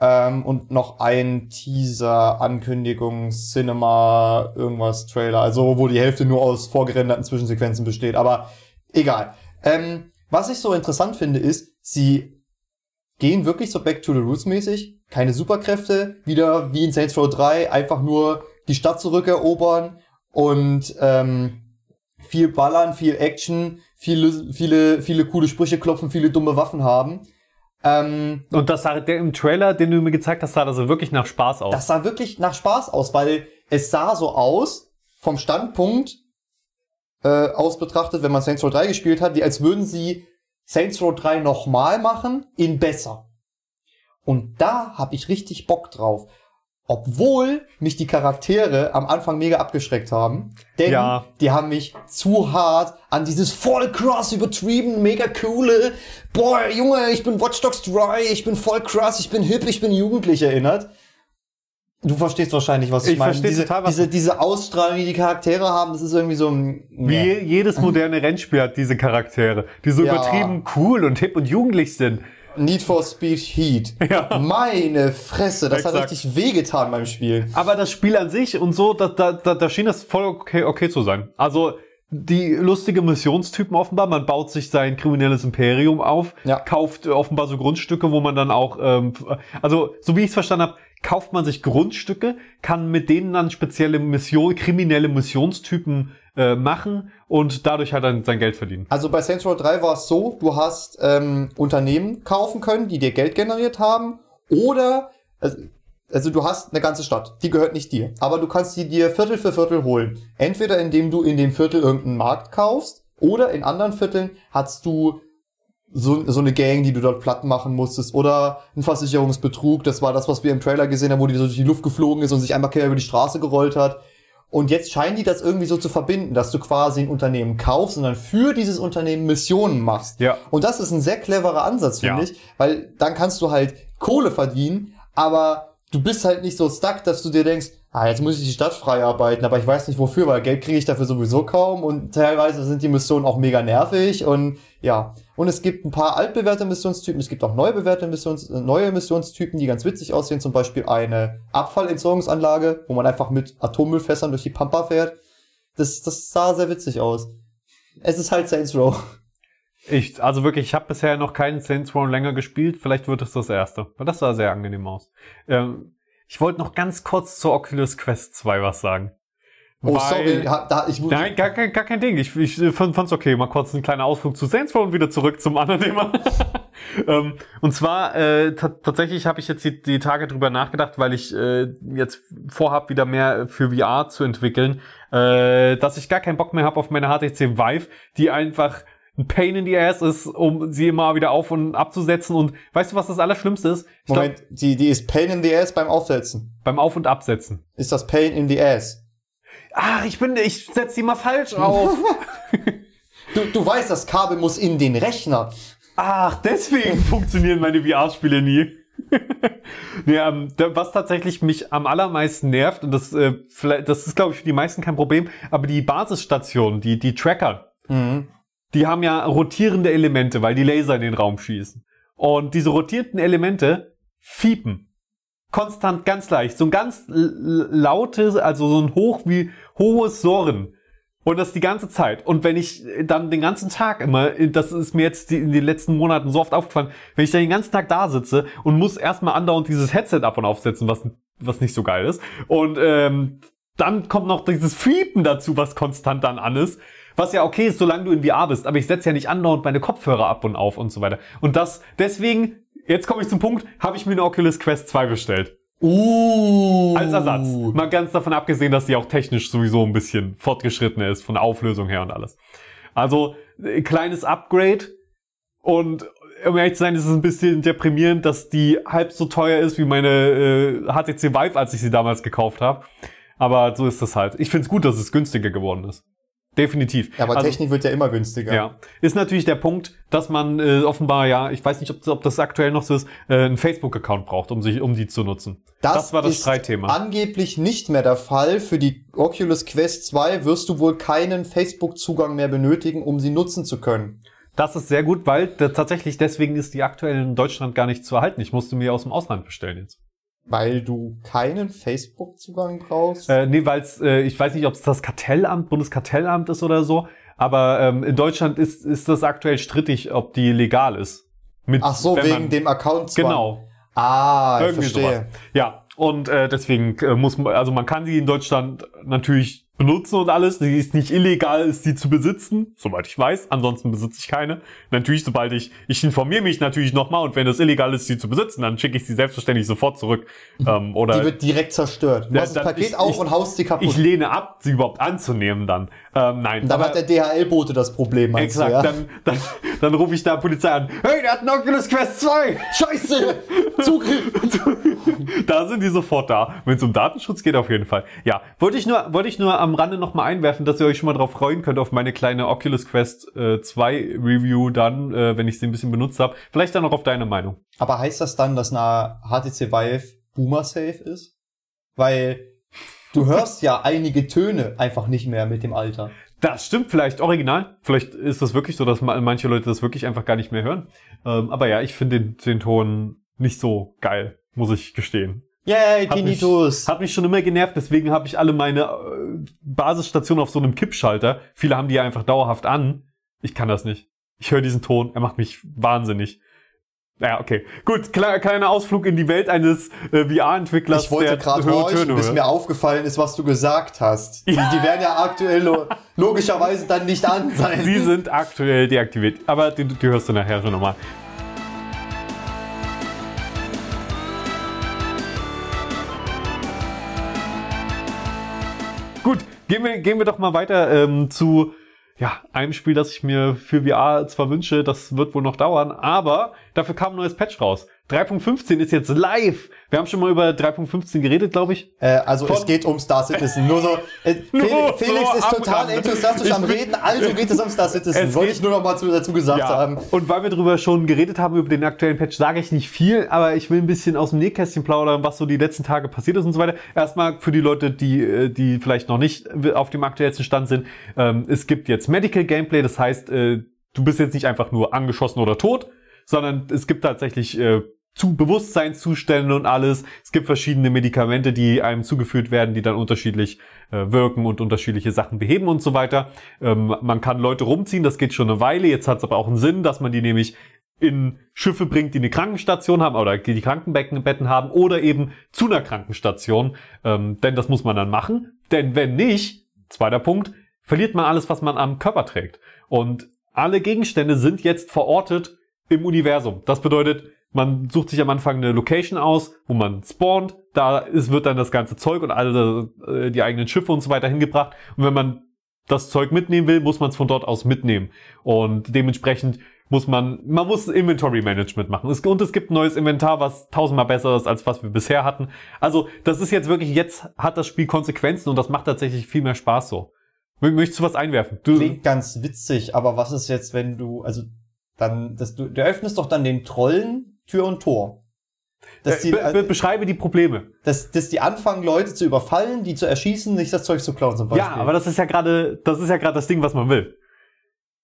Ähm, und noch ein Teaser, Ankündigung, Cinema, irgendwas, Trailer. Also wo die Hälfte nur aus vorgerenderten Zwischensequenzen besteht. Aber egal. Ähm, was ich so interessant finde, ist, sie gehen wirklich so back to the roots mäßig. Keine Superkräfte, wieder wie in Saints Row 3, einfach nur die Stadt zurückerobern und ähm, viel ballern, viel Action, viele, viele, viele coole Sprüche klopfen, viele dumme Waffen haben. Ähm, Und das sah der im Trailer, den du mir gezeigt hast, sah das so wirklich nach Spaß aus. das sah wirklich nach Spaß aus, weil es sah so aus, vom Standpunkt äh, aus betrachtet, wenn man Saints Row 3 gespielt hat, wie als würden sie Saints Row 3 nochmal machen, in besser. Und da habe ich richtig Bock drauf. Obwohl mich die Charaktere am Anfang mega abgeschreckt haben. Denn Ja. die haben mich zu hart an dieses voll krass übertrieben, mega coole, boah, Junge, ich bin Watch Dogs 3, ich bin voll krass, ich bin hip, ich bin jugendlich erinnert. Du verstehst wahrscheinlich, was ich, Ich meine. verstehe diese, total, diese, diese Ausstrahlung, die die Charaktere haben, das ist irgendwie so ein... Wie Nee. jedes moderne Rennspiel hat diese Charaktere, die so Ja. übertrieben cool und hip und jugendlich sind. Need for Speed Heat. Ja. Meine Fresse, das hat Exakt. richtig wehgetan beim Spiel. Aber das Spiel an sich und so, da, da, da, da schien das voll okay, okay zu sein. Also die lustige Missionstypen offenbar, man baut sich sein kriminelles Imperium auf, Ja. kauft offenbar so Grundstücke, wo man dann auch, ähm, also so wie ich es verstanden habe, kauft man sich Grundstücke, kann mit denen dann spezielle Mission, kriminelle Missionstypen äh, machen und dadurch halt dann sein Geld verdienen. Also bei Saints Row 3 war es so, du hast ähm, Unternehmen kaufen können, die dir Geld generiert haben, oder also, also du hast eine ganze Stadt, die gehört nicht dir, aber du kannst die dir Viertel für Viertel holen. Entweder indem du in dem Viertel irgendeinen Markt kaufst, oder in anderen Vierteln hast du so, so eine Gang, die du dort platt machen musstest, oder ein Versicherungsbetrug, das war das, was wir im Trailer gesehen haben, wo die so durch die Luft geflogen ist und sich einmal quer über die Straße gerollt hat. Und jetzt scheinen die das irgendwie so zu verbinden, dass du quasi ein Unternehmen kaufst und dann für dieses Unternehmen Missionen machst. Ja. Und das ist ein sehr cleverer Ansatz, finde Ja. ich, weil dann kannst du halt Kohle verdienen, aber du bist halt nicht so stuck, dass du dir denkst, ah, jetzt muss ich die Stadt frei arbeiten, aber ich weiß nicht wofür, weil Geld kriege ich dafür sowieso kaum und teilweise sind die Missionen auch mega nervig und ja. Und es gibt ein paar altbewährte Missionstypen, es gibt auch neu bewährte Missions, äh, neue Missionstypen, die ganz witzig aussehen, zum Beispiel eine Abfallentsorgungsanlage, wo man einfach mit Atommüllfässern durch die Pampa fährt. Das, das sah sehr witzig aus. Es ist halt Saints Row. Ich, also wirklich, ich habe bisher noch keinen Saints Row länger gespielt. Vielleicht wird es das erste. Weil das sah sehr angenehm aus. Ähm, ich wollte noch ganz kurz zur Oculus Quest 2 was sagen. Oh, Weil- sorry, da, ich muss. Nein, gar, gar, kein Ding. Ich, ich fand- fand's okay. Mal kurz ein kleiner Ausflug zu Saints Row und wieder zurück zum anderen Thema. ähm, und zwar, äh, ta- tatsächlich habe ich jetzt die, die Tage drüber nachgedacht, weil ich äh, jetzt vorhab, wieder mehr für VR zu entwickeln, äh, dass ich gar keinen Bock mehr habe auf meine HTC Vive, die einfach ein Pain in the Ass ist, um sie immer wieder auf und abzusetzen. Und weißt du, was das Allerschlimmste ist? Ich glaub, Moment, die, die ist Pain in the Ass beim Aufsetzen. beim Auf- und Absetzen. Ist das Pain in the Ass? Ach, ich bin, ich setze die mal falsch auf. Du, du weißt, das Kabel muss in den Rechner. Ach, deswegen funktionieren meine VR-Spiele nie. nee, ähm, was tatsächlich mich am allermeisten nervt, und das, äh, vielleicht, das ist, glaube ich, für die meisten kein Problem, aber die Basisstationen, die, die Tracker, die haben ja rotierende Elemente, weil die Laser in den Raum schießen. Und diese rotierenden Elemente fiepen. Konstant ganz leicht. So ein ganz lautes, also so ein hoch wie hohes Surren. Und das die ganze Zeit. Und wenn ich dann den ganzen Tag immer, das ist mir jetzt in den letzten Monaten so oft aufgefallen, wenn ich dann den ganzen Tag da sitze und muss erstmal andauernd dieses Headset ab und aufsetzen, was, was nicht so geil ist. Und ähm, dann kommt noch dieses Fiepen dazu, was konstant dann an ist. Was ja okay ist, solange du in VR bist. Aber ich setze ja nicht andauernd meine Kopfhörer ab und auf und so weiter. Und das, deswegen, jetzt komme ich zum Punkt, habe ich mir eine Oculus Quest 2 bestellt. Uh. Als Ersatz. Mal ganz davon abgesehen, dass die auch technisch sowieso ein bisschen fortgeschrittener ist, von der Auflösung her und alles. Also, kleines Upgrade. Und um ehrlich zu sein, ist es ein bisschen deprimierend, dass die halb so teuer ist wie meine äh, HTC Vive, als ich sie damals gekauft habe. Aber so ist das halt. Ich finde es gut, dass es günstiger geworden ist. Definitiv. Ja, aber Also- Technik wird ja immer günstiger. ja, ist natürlich der Punkt, dass man äh, offenbar ja, ich weiß nicht, ob, ob das aktuell noch so ist, äh, einen Facebook-Account braucht, um sich, um die zu nutzen. Das, war das ist Streitthema. angeblich nicht mehr der Fall. Für die Oculus Quest 2 wirst du wohl keinen Facebook-Zugang mehr benötigen, um sie nutzen zu können. Das ist sehr gut, weil da, tatsächlich deswegen ist die aktuell in Deutschland gar nicht zu erhalten. Ich musste mir aus dem Ausland bestellen jetzt. Weil du keinen Facebook-Zugang brauchst? Äh, nee, weil äh, ich weiß nicht, ob es das Kartellamt, Bundeskartellamt ist oder so, aber ähm, in Deutschland ist, ist das aktuell strittig, ob die legal ist. Mit, Ach so, wegen man- dem Account. Genau. Ah, ich Irgendwie verstehe. sowas. Ja, und äh, deswegen äh, muss man, also man kann sie in Deutschland natürlich benutzen und alles. Sie ist nicht illegal, ist sie zu besitzen, soweit ich weiß. Ansonsten besitze ich keine. Natürlich, sobald ich, ich informiere mich natürlich nochmal und wenn es illegal ist, sie zu besitzen, dann schicke ich sie selbstverständlich sofort zurück. Ähm, oder Die wird direkt zerstört. Du Ja, machst das Paket ich- auf ich- und haust sie kaputt. ich lehne ab, sie überhaupt anzunehmen dann. Ähm, nein, Und dann aber- hat der DHL-Bote das Problem, meinst Exakt, du, ja? dann, dann, dann rufe ich da Polizei an. Hey, der hat einen Oculus Quest 2! Scheiße! Zugriff! da sind die sofort da. Wenn es um Datenschutz geht, auf jeden Fall. Ja, wollte ich nur, wollte ich nur am Rande nochmal einwerfen, dass ihr euch schon mal drauf freuen könnt auf meine kleine Oculus Quest äh, 2 Review dann, äh, wenn ich sie ein bisschen benutzt habe. Vielleicht dann noch auf deine Meinung. Aber heißt das dann, dass eine HTC Vive Boomer-safe ist? Weil du hörst ja einige Töne einfach nicht mehr mit dem Alter. Das stimmt vielleicht original. Vielleicht ist das wirklich so, dass ma- manche Leute das wirklich einfach gar nicht mehr hören. Ähm, aber ja, ich finde den, den Ton nicht so geil, muss ich gestehen. Yay, Hat mich, Tinnitus! hat mich schon immer genervt, deswegen habe ich alle meine äh, Basisstationen auf so einem Kippschalter. Viele haben die ja einfach dauerhaft an. Ich kann das nicht. Ich höre diesen Ton, er macht mich wahnsinnig. Ja, okay. Gut, kle kleiner Ausflug in die Welt eines äh, VR-Entwicklers. Ich wollte gerade horchen, bis mir aufgefallen ist, was du gesagt hast. Die, die werden ja aktuell lo logischerweise dann nicht an sein. Sie sind aktuell deaktiviert, aber die, die hörst du nachher schon nochmal. Gehen wir, gehen wir doch mal weiter ähm, zu ja, einem Spiel, das ich mir für VR zwar wünsche, das wird wohl noch dauern, aber dafür kam ein neues Patch raus. 3.15 ist jetzt live. Wir haben schon mal über 3.15 geredet, glaube ich. Äh, also Von- es geht um Star Citizen. Nur so, äh, Felix, Felix ist total enthusiastisch am Reden, also geht es um Star Citizen. Es Wollte ich nur noch mal zu, dazu gesagt haben. Und weil wir darüber schon geredet haben, über den aktuellen Patch, sage ich nicht viel, aber ich will ein bisschen aus dem Nähkästchen plaudern, was so die letzten Tage passiert ist und so weiter. Erstmal für die Leute, die, äh, die vielleicht noch nicht auf dem aktuellsten Stand sind. Ähm, es gibt jetzt Medical Gameplay, das heißt, äh, du bist jetzt nicht einfach nur angeschossen oder tot, sondern es gibt tatsächlich äh, zu Bewusstseinszustände und alles. Es gibt verschiedene Medikamente, die einem zugeführt werden, die dann unterschiedlich äh, wirken und unterschiedliche Sachen beheben und so weiter. Ähm, man kann Leute rumziehen, das geht schon eine Weile. Jetzt hat es aber auch einen Sinn, dass man die nämlich in Schiffe bringt, die eine Krankenstation haben oder die die Krankenbetten haben oder eben zu einer Krankenstation. Ähm, denn das muss man dann machen. Denn wenn nicht, zweiter Punkt, verliert man alles, was man am Körper trägt. Und alle Gegenstände sind jetzt verortet im Universum. Das bedeutet, man sucht sich am Anfang eine Location aus, wo man spawnt. Da ist, wird dann das ganze Zeug und alle äh, die eigenen Schiffe und so weiter hingebracht. Und wenn man das Zeug mitnehmen will, muss man es von dort aus mitnehmen. Und dementsprechend muss man, man muss Inventory Management machen. Es, und es gibt ein neues Inventar, was tausendmal besser ist, als was wir bisher hatten. Also, das ist jetzt wirklich, jetzt hat das Spiel Konsequenzen und das macht tatsächlich viel mehr Spaß so. Mö- Möchtest du was einwerfen? Du, Klingt ganz witzig, aber was ist jetzt, wenn du, also dann, dass du, du öffnest doch dann den Trollen Tür und Tor. Dass die, äh, be be äh, beschreibe die Probleme. dass, dass die anfangen, Leute zu überfallen, die zu erschießen, nicht das Zeug zu klauen zum Beispiel. Ja, aber das ist ja gerade, das ist ja gerade das Ding, was man will.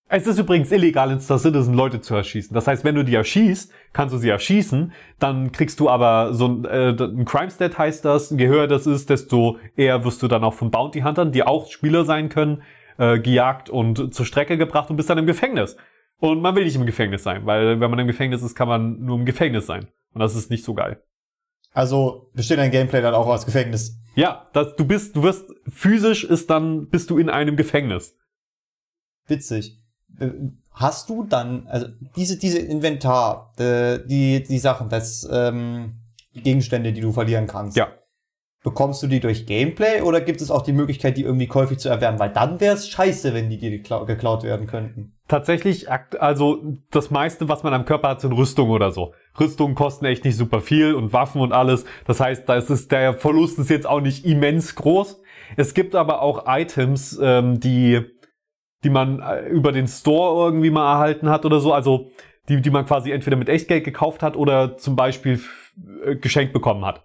Es ist übrigens illegal in Star Citizen Leute zu erschießen. Das heißt, wenn du die erschießt, kannst du sie erschießen, dann kriegst du aber so ein, äh, ein Crime Stat heißt das, je höher das ist, desto eher wirst du dann auch von Bounty Huntern, die auch Spieler sein können, äh, gejagt und zur Strecke gebracht und bist dann im Gefängnis. Und man will nicht im Gefängnis sein, weil wenn man im Gefängnis ist, kann man nur im Gefängnis sein. Und das ist nicht so geil. Also besteht ein Gameplay dann auch aus Gefängnis. Ja, das, du bist, du wirst physisch ist dann bist du in einem Gefängnis. Witzig. Äh, Hast du dann, also diese, diese Inventar, äh, die, die Sachen, das, ähm, die Gegenstände, die du verlieren kannst. Ja. Bekommst du die durch Gameplay oder gibt es auch die Möglichkeit, die irgendwie käufig zu erwerben? Weil dann wäre es scheiße, wenn die dir geklau geklaut werden könnten. Tatsächlich, also das meiste, was man am Körper hat, sind Rüstungen oder so. Rüstungen kosten echt nicht super viel und Waffen und alles. Das heißt, da ist es, der Verlust ist jetzt auch nicht immens groß. Es gibt aber auch Items, ähm, die, die man äh, über den Store irgendwie mal erhalten hat oder so. Also die, die man quasi entweder mit Echtgeld gekauft hat oder zum Beispiel äh, geschenkt bekommen hat.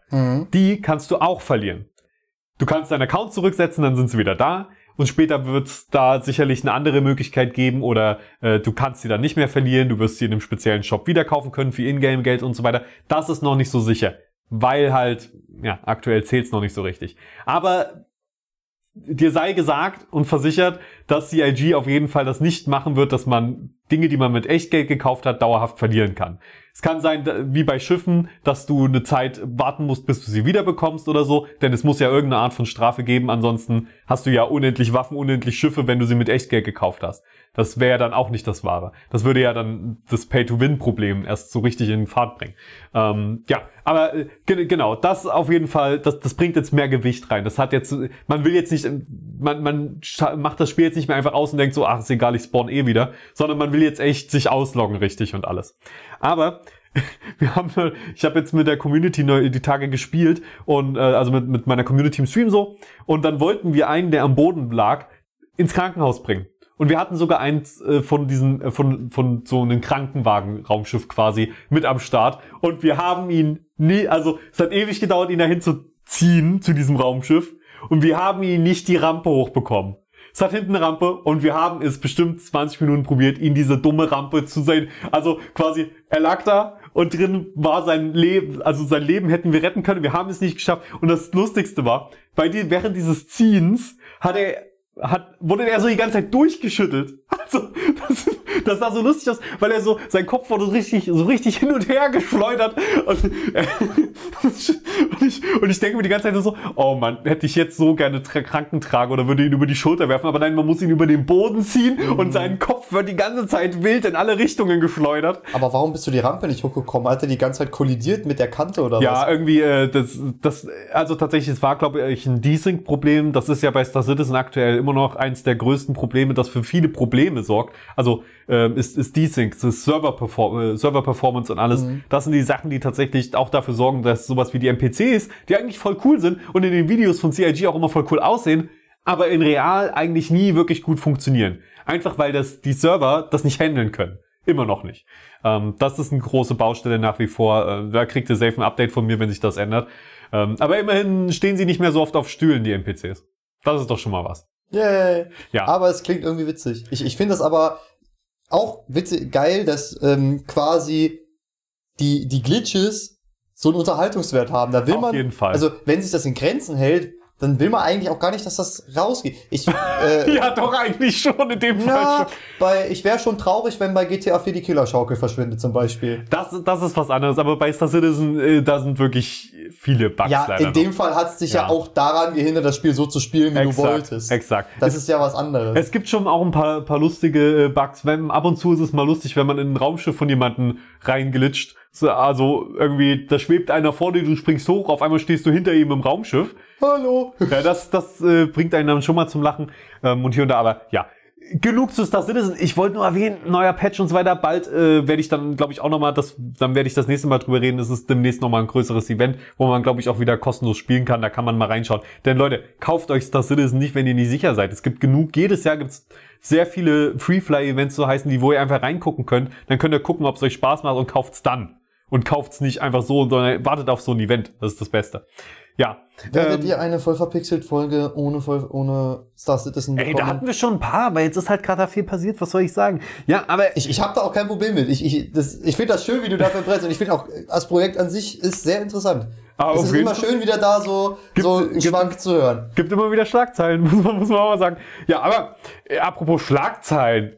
Die kannst du auch verlieren. Du kannst deinen Account zurücksetzen, dann sind sie wieder da. Und später wird es da sicherlich eine andere Möglichkeit geben oder äh, du kannst sie dann nicht mehr verlieren. Du wirst sie in einem speziellen Shop wieder kaufen können für Ingame-Geld und so weiter. Das ist noch nicht so sicher, weil halt, ja, aktuell zählt's noch nicht so richtig. Aber dir sei gesagt und versichert, dass CIG auf jeden Fall das nicht machen wird, dass man Dinge, die man mit Echtgeld gekauft hat, dauerhaft verlieren kann. Es kann sein, wie bei Schiffen, dass du eine Zeit warten musst, bis du sie wiederbekommst oder so, denn es muss ja irgendeine Art von Strafe geben, ansonsten hast du ja unendlich Waffen, unendlich Schiffe, wenn du sie mit Echtgeld gekauft hast. Das wäre dann auch nicht das Wahre. Das würde ja dann das Pay-to-Win-Problem erst so richtig in Fahrt bringen. Ähm, ja, aber äh, ge- genau, das auf jeden Fall, das, das bringt jetzt mehr Gewicht rein. Das hat jetzt, man will jetzt nicht, man, man macht das Spiel jetzt nicht mehr einfach aus und denkt so, ach, ist egal, ich spawn eh wieder, sondern man will jetzt echt sich ausloggen richtig und alles. Aber wir haben, ich habe jetzt mit der Community neu die Tage gespielt und äh, also mit, mit meiner Community im Stream so und dann wollten wir einen, der am Boden lag, ins Krankenhaus bringen. Und wir hatten sogar eins äh, von diesen, äh, von, von so einem Krankenwagen-Raumschiff quasi mit am Start. Und wir haben ihn nie, also es hat ewig gedauert, ihn dahin zu ziehen, zu diesem Raumschiff. Und wir haben ihn nicht die Rampe hochbekommen. Es hat hinten eine Rampe und wir haben es bestimmt 20 Minuten probiert, ihn diese dumme Rampe zu sein. Also quasi, er lag da und drin war sein Leben, also sein Leben hätten wir retten können. Wir haben es nicht geschafft. Und das Lustigste war, bei die, während dieses Ziehens hat er hat, wurde er so die ganze Zeit durchgeschüttelt. Also, das, das sah so lustig aus, weil er so, sein Kopf wurde richtig, so richtig hin und her geschleudert. Und, äh, Und ich, und ich denke mir die ganze Zeit so, oh Mann, hätte ich jetzt so gerne tra Kranken tragen oder würde ihn über die Schulter werfen, aber nein, man muss ihn über den Boden ziehen Mhm. und sein Kopf wird die ganze Zeit wild in alle Richtungen geschleudert. Aber warum bist du die Rampe nicht hochgekommen? Hat er die ganze Zeit kollidiert mit der Kante oder Ja, was? irgendwie, äh, das, das, also tatsächlich, es war, glaube ich, ein Desync-Problem. Das ist ja bei Star Citizen aktuell immer noch eins der größten Probleme, das für viele Probleme sorgt. Also ähm, ist, ist Desync, das ist Server-Perform äh, Server-Performance und alles. Das sind die Sachen, die tatsächlich auch dafür sorgen, dass sowas wie die NPCs, die eigentlich voll cool sind und in den Videos von CIG auch immer voll cool aussehen, aber in real eigentlich nie wirklich gut funktionieren. Einfach weil das die Server das nicht handeln können. Immer noch nicht. Ähm, das ist eine große Baustelle nach wie vor. Äh, da kriegt ihr safe ein Update von mir, wenn sich das ändert. Ähm, aber immerhin stehen sie nicht mehr so oft auf Stühlen, die NPCs. Das ist doch schon mal was. Yay. Ja. Aber es klingt irgendwie witzig. Ich, ich finde das aber auch witzig, geil, dass ähm, quasi die, die Glitches so einen Unterhaltungswert haben. Da will Auf man, jeden Fall. also wenn sich das in Grenzen hält, dann will man eigentlich auch gar nicht, dass das rausgeht. Ich, äh, Ja, doch eigentlich schon in dem Fall na, schon. bei, ich wäre schon traurig, wenn bei GTA 4 die Killerschaukel verschwindet zum Beispiel. Das, das ist was anderes, aber bei Star Citizen, äh, da sind wirklich viele Bugs Ja, leider in dem noch. Fall hat es dich ja. Ja. auch daran gehindert, das Spiel so zu spielen, wie du Exakt, wolltest. exakt. Das ist ja was anderes. Es gibt schon auch ein paar, paar lustige äh, Bugs. Wenn, ab und zu ist es mal lustig, wenn man in ein Raumschiff von jemandem reinglitscht. So, Also irgendwie, da schwebt einer vor dir, du springst hoch, auf einmal stehst du hinter ihm im Raumschiff. Hallo. Ja, das, das äh, bringt einen dann schon mal zum Lachen. Ähm, und hier und da, aber ja. Genug zu Star Citizen. Ich wollte nur erwähnen, neuer Patch und so weiter. Bald äh, werde ich dann, glaube ich, auch nochmal, das, dann werde ich das nächste Mal drüber reden. Das ist demnächst nochmal ein größeres Event, wo man, glaube ich, auch wieder kostenlos spielen kann. Da kann man mal reinschauen. Denn Leute, kauft euch Star Citizen nicht, wenn ihr nicht sicher seid. Es gibt genug, jedes Jahr gibt's sehr viele Free-Fly-Events, so heißen die, wo ihr einfach reingucken könnt. Dann könnt ihr gucken, ob es euch Spaß macht und kauft's dann. Und kauft's nicht einfach so, sondern wartet auf so ein Event. Das ist das Beste. Ja. Werdet Ähm, ihr eine voll verpixelt Folge ohne, voll, ohne Star Citizen Ey, da bekommen? hatten wir schon ein paar, aber jetzt ist halt gerade da viel passiert, was soll ich sagen? Ja, aber ich ich habe da auch kein Problem mit. Ich, ich, das- ich finde das schön, wie du dafür brennst. Und ich finde auch, das Projekt an sich ist sehr interessant. Ah, es ist immer schön, wieder da so, so einen gibt- Schwank zu hören. gibt immer wieder Schlagzeilen, muss man, muss man auch mal sagen. Ja, aber äh, apropos Schlagzeilen.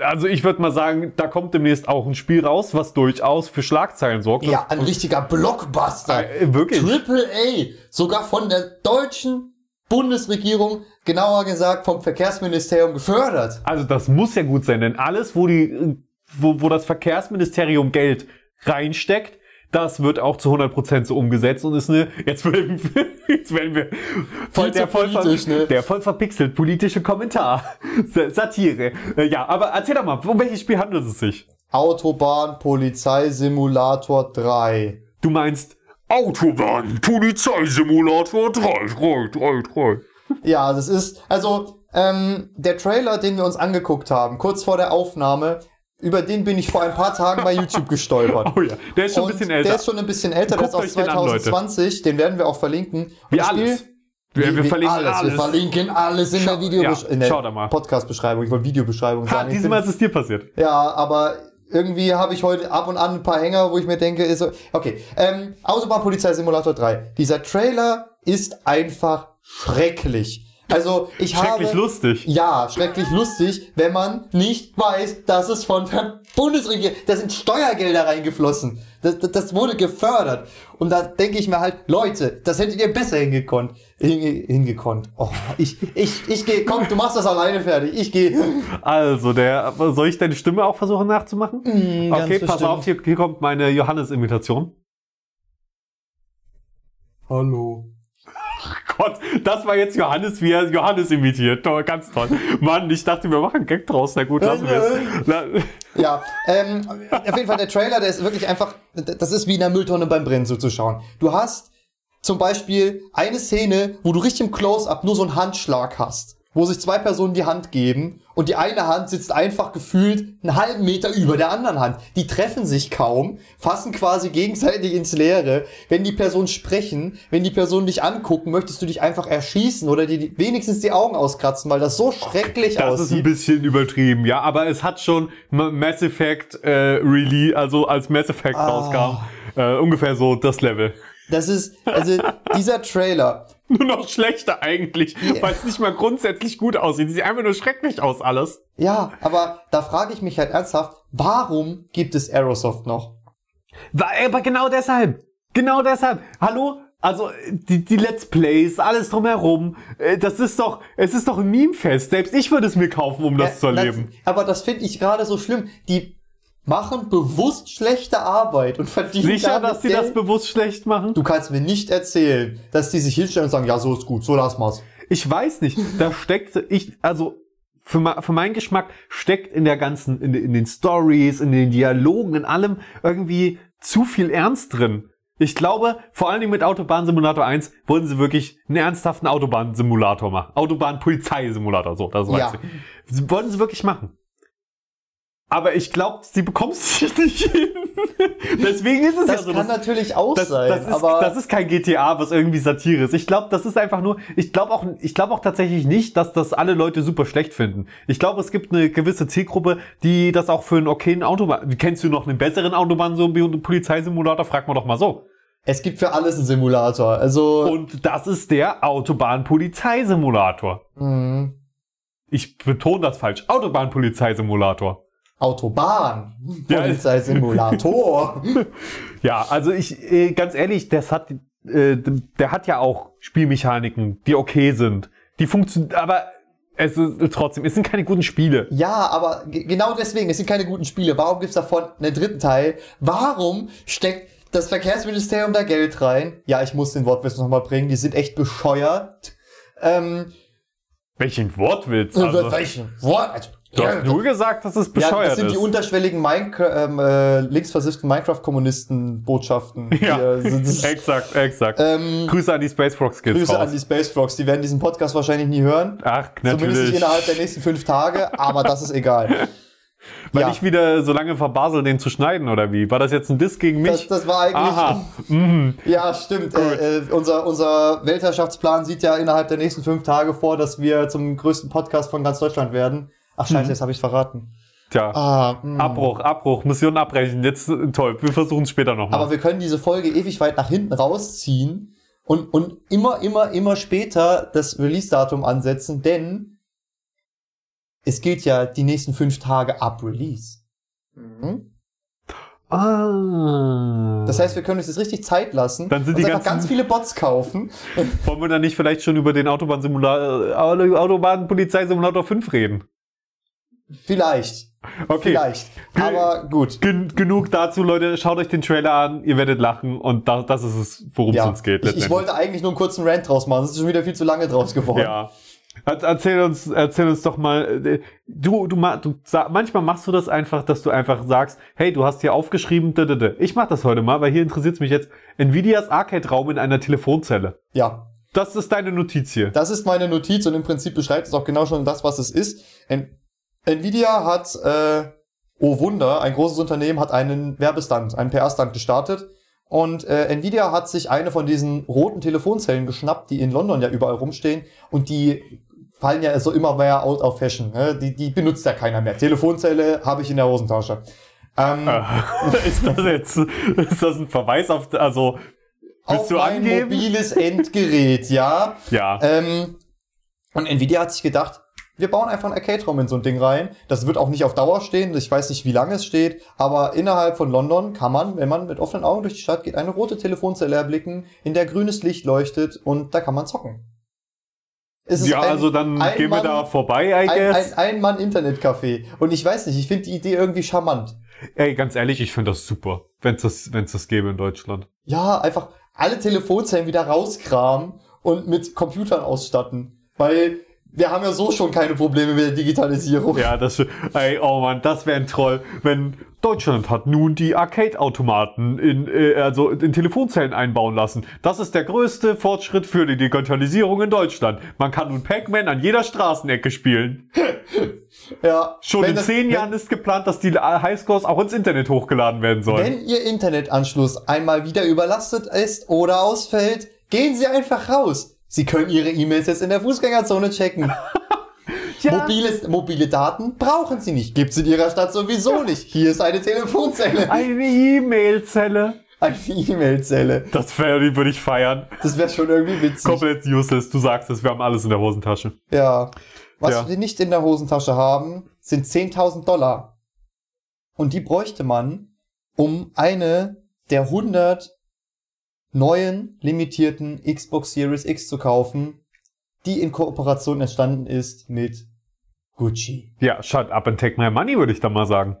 Also ich würde mal sagen, da kommt demnächst auch ein Spiel raus, was durchaus für Schlagzeilen sorgt. Ja, ein richtiger Blockbuster. Äh, wirklich. Triple A. Sogar von der deutschen Bundesregierung, genauer gesagt vom Verkehrsministerium gefördert. Also das muss ja gut sein, denn alles, wo die, äh, wo, wo das Verkehrsministerium Geld reinsteckt, das wird auch zu 100% so umgesetzt und ist eine, jetzt werden wir, jetzt werden wir voll, der, voll ver, ne? der voll verpixelt politische Kommentar, Sa- Satire. Äh, Ja, aber erzähl doch mal, um welches Spiel handelt es sich? Autobahn Polizeisimulator 3. Du meinst Autobahn, Polizeisimulator 3, 3, 3, 3. Ja, das ist, also, ähm, der Trailer, den wir uns angeguckt haben, kurz vor der Aufnahme, über den bin ich vor ein paar Tagen bei YouTube gestolpert. Oh ja, der ist schon ein Und bisschen älter. Der ist schon ein bisschen älter, der ist Guckt aus euch den an, Leute. 2020, den werden wir auch verlinken. Wie das alles. Spiel- wir, wir wie verlinken alles. alles. Wir verlinken alles in Schau- der Video ja, in der. Podcast-Beschreibung. Ich wollte Videobeschreibung Ha, sagen. Diesmal ist es dir passiert. ja, aber irgendwie habe ich heute ab und an ein paar Hänger, wo ich mir denke, ist okay, ähm, Autobahn Polizei Simulator 3. Dieser Trailer ist einfach schrecklich. Also ich Schrecklich habe lustig. ja, schrecklich lustig, wenn man nicht weiß, dass es von der Bundesregierung, da sind Steuergelder reingeflossen. Das, das, das wurde gefördert. Und da denke ich mir halt, Leute, das hättet ihr besser hingekonnt. Hinge, hingekonnt. Oh, ich, ich, ich gehe, komm, du machst das alleine fertig. Ich gehe. Also, der, soll ich deine Stimme auch versuchen nachzumachen? Mm, ganz okay, pass bestimmt. auf, hier, hier kommt meine Johannes-Imitation. Hallo. Gott, das war jetzt Johannes, wie er Johannes imitiert. Toll, ganz toll. Mann, ich dachte, wir machen einen Gag draus. Na gut, lassen wir es. Ja, ähm, auf jeden Fall der Trailer, der ist wirklich einfach, das ist wie in der Mülltonne beim Brennen zuzuschauen. Du hast zum Beispiel eine Szene, wo du richtig im Close-Up nur so einen Handschlag hast, wo sich zwei Personen die Hand geben und die eine Hand sitzt einfach gefühlt einen halben Meter über der anderen Hand. Die treffen sich kaum, fassen quasi gegenseitig ins Leere. Wenn die Personen sprechen, wenn die Personen dich angucken, möchtest du dich einfach erschießen oder dir die, wenigstens die Augen auskratzen, weil das so schrecklich Das ist ein aussieht. bisschen übertrieben, ja, aber es hat schon Mass Effect äh, Release, also als Mass Effect Ah. rauskam, äh, ungefähr so das Level. Das ist, also dieser Trailer, Nur noch schlechter eigentlich, weil es nicht mal grundsätzlich gut aussieht. Sieht einfach nur schrecklich aus alles. Ja, aber da frage ich mich halt ernsthaft, warum gibt es Aerosoft noch? Aber genau deshalb. Genau deshalb. Hallo? Also die, die Let's Plays, alles drumherum, äh, das ist doch, es ist doch ein Meme-Fest. Selbst ich würde es mir kaufen, um das Ja, zu erleben. das- Aber das finde ich gerade so schlimm. Die machen bewusst schlechte Arbeit und verdienen Sicher, dass die Geld. das bewusst schlecht machen? Du kannst mir nicht erzählen, dass die sich hinstellen und sagen, ja, so ist gut, so lass mal's. Ich weiß nicht. Da steckt, ich, also für, für meinen Geschmack steckt in der ganzen, in, in den Stories, in den Dialogen, in allem irgendwie zu viel Ernst drin. Ich glaube, vor allen Dingen mit Autobahn Simulator 1 wollen sie wirklich einen ernsthaften Autobahnsimulator machen. Autobahn-Polizeisimulator, so, das weiß Ja. ich. Sie wollen sie wirklich machen. Aber ich glaube, sie bekommen es nicht hin. Deswegen ist es ja Das so. kann dass- natürlich auch das, sein, das, ist, aber das ist kein GTA, was irgendwie Satire ist. Ich glaube, das ist einfach nur, ich glaube auch, ich glaube auch tatsächlich nicht, dass das alle Leute super schlecht finden. Ich glaube, es gibt eine gewisse Zielgruppe, die das auch für einen okayen Autobahn, kennst du noch einen besseren Autobahn, so einen Polizeisimulator? Frag mal doch mal so. es gibt für alles einen Simulator. Also, Und das ist der Autobahn-Polizeisimulator. mh, Ich betone das falsch. Autobahn-Polizeisimulator. Autobahn, Ja. Polizeisimulator. Ja, also ich, äh, ganz ehrlich, das hat, äh, der hat ja auch Spielmechaniken, die okay sind. Die funktionieren, aber es ist trotzdem, es sind keine guten Spiele. ja, aber ge- genau deswegen, es sind keine guten Spiele. Warum gibt's davon einen dritten Teil? Warum steckt das Verkehrsministerium da Geld rein? Ja, ich muss den Wortwitz nochmal bringen, die sind echt bescheuert. Ähm, Welchen Wortwitz? Also, welchen Wort? Du hast nur gesagt, dass es ja, bescheuert das sind ist. die unterschwelligen Minecraft, ähm, äh, linksversifften Minecraft-Kommunisten-Botschaften. ja, äh, exakt, exakt. ähm, Grüße an die Space Frogs Kids Grüße raus. an die Space Frogs, die werden diesen Podcast wahrscheinlich nie hören. Ach, Zumindest nicht natürlich. innerhalb der nächsten fünf Tage, aber das ist egal. Weil ja. ich wieder so lange verbasel, den zu schneiden, oder wie? War das jetzt ein Diss gegen mich? Das, das war eigentlich. Aha. Mhm. Ja, stimmt. Äh, äh, unser, unser Weltherrschaftsplan sieht ja innerhalb der nächsten fünf Tage vor, dass wir zum größten Podcast von ganz Deutschland werden. Ach scheiße, jetzt habe ich verraten. Tja. Ah, mh. Abbruch, Abbruch, Mission abbrechen. Jetzt äh, toll. Wir versuchen es später nochmal. Aber wir können diese Folge ewig weit nach hinten rausziehen und, und immer, immer, immer später das Release-Datum ansetzen, denn es gilt ja die nächsten fünf Tage ab Release. Mhm. Ah. Das heißt, wir können uns jetzt richtig Zeit lassen Dann sind und die einfach ganzen- ganz viele Bots kaufen. Wollen wir dann nicht vielleicht schon über den Autobahnsimulator, äh, Autobahnpolizeisimulator 5 reden? Vielleicht. Okay. Vielleicht. Aber gut. Gen genug dazu, Leute. Schaut euch den Trailer an. Ihr werdet lachen. Und da, das ist es, worum es Ja. uns geht. Ich, ich wollte eigentlich nur einen kurzen Rant draus machen. Es ist schon wieder viel zu lange draus geworden. Ja. Er- Erzähl uns, erzähl uns doch mal, äh, du, du, du, manchmal machst du das einfach, dass du einfach sagst, hey, du hast hier aufgeschrieben, d -d -d. ich mach das heute mal, weil hier interessiert es mich jetzt, Nvidias Arcade-Raum in einer Telefonzelle. ja. Das ist deine Notiz hier. Das ist meine Notiz und im Prinzip beschreibt es auch genau schon das, was es ist. Nvidia hat, äh, oh Wunder, ein großes Unternehmen hat einen Werbestand, einen PR-Stand gestartet. Und äh, Nvidia hat sich eine von diesen roten Telefonzellen geschnappt, die in London ja überall rumstehen. Und die fallen ja so immer mehr out of fashion. Ne? Die, die benutzt ja keiner mehr. Telefonzelle habe ich in der Hosentasche. Ähm, ist das jetzt, ist das ein Verweis auf, also, auf willst du mein angeben? mobiles Endgerät, ja. Ja. Ähm, und Nvidia hat sich gedacht, wir bauen einfach einen Arcade-Raum in so ein Ding rein. Das wird auch nicht auf Dauer stehen. Ich weiß nicht, wie lange es steht. Aber innerhalb von London kann man, wenn man mit offenen Augen durch die Stadt geht, eine rote Telefonzelle erblicken, in der grünes Licht leuchtet und da kann man zocken. Es ist Ja, ein- also dann ein gehen wir Mann- da vorbei, I Ein, guess. ein, ein Mann-Internet-Café. Und ich weiß nicht, ich finde die Idee irgendwie charmant. Ey, ganz ehrlich, ich finde das super, wenn's das, wenn's das gäbe in Deutschland. Ja, einfach alle Telefonzellen wieder rauskramen und mit Computern ausstatten. Weil wir haben ja so schon keine Probleme mit der Digitalisierung. Ja, das, ey, oh man, das wäre ein Troll, wenn Deutschland hat nun die Arcade-Automaten in, äh, also in Telefonzellen einbauen lassen. Das ist der größte Fortschritt für die Digitalisierung in Deutschland. Man kann nun Pac-Man an jeder Straßenecke spielen. Ja, Schon in das- zehn wenn- Jahren ist geplant, dass die Highscores auch ins Internet hochgeladen werden sollen. Wenn Ihr Internetanschluss einmal wieder überlastet ist oder ausfällt, gehen Sie einfach raus. Sie können Ihre E-Mails jetzt in der Fußgängerzone checken. ja, Mobiles, mobile Daten brauchen Sie nicht. Gibt's in Ihrer Stadt sowieso nicht. Hier ist eine Telefonzelle. eine E-Mail-Zelle. Eine E-Mail-Zelle. Das wäre, würde ich feiern. Das wäre schon irgendwie witzig. Komplett useless. Du sagst es, wir haben alles in der Hosentasche. Ja. Was Ja. wir nicht in der Hosentasche haben, sind 10.000 Dollar. Und die bräuchte man, um eine der 100 neuen, limitierten Xbox Series X zu kaufen, die in Kooperation entstanden ist mit Gucci. Ja, shut up and take my money, würde ich dann mal sagen.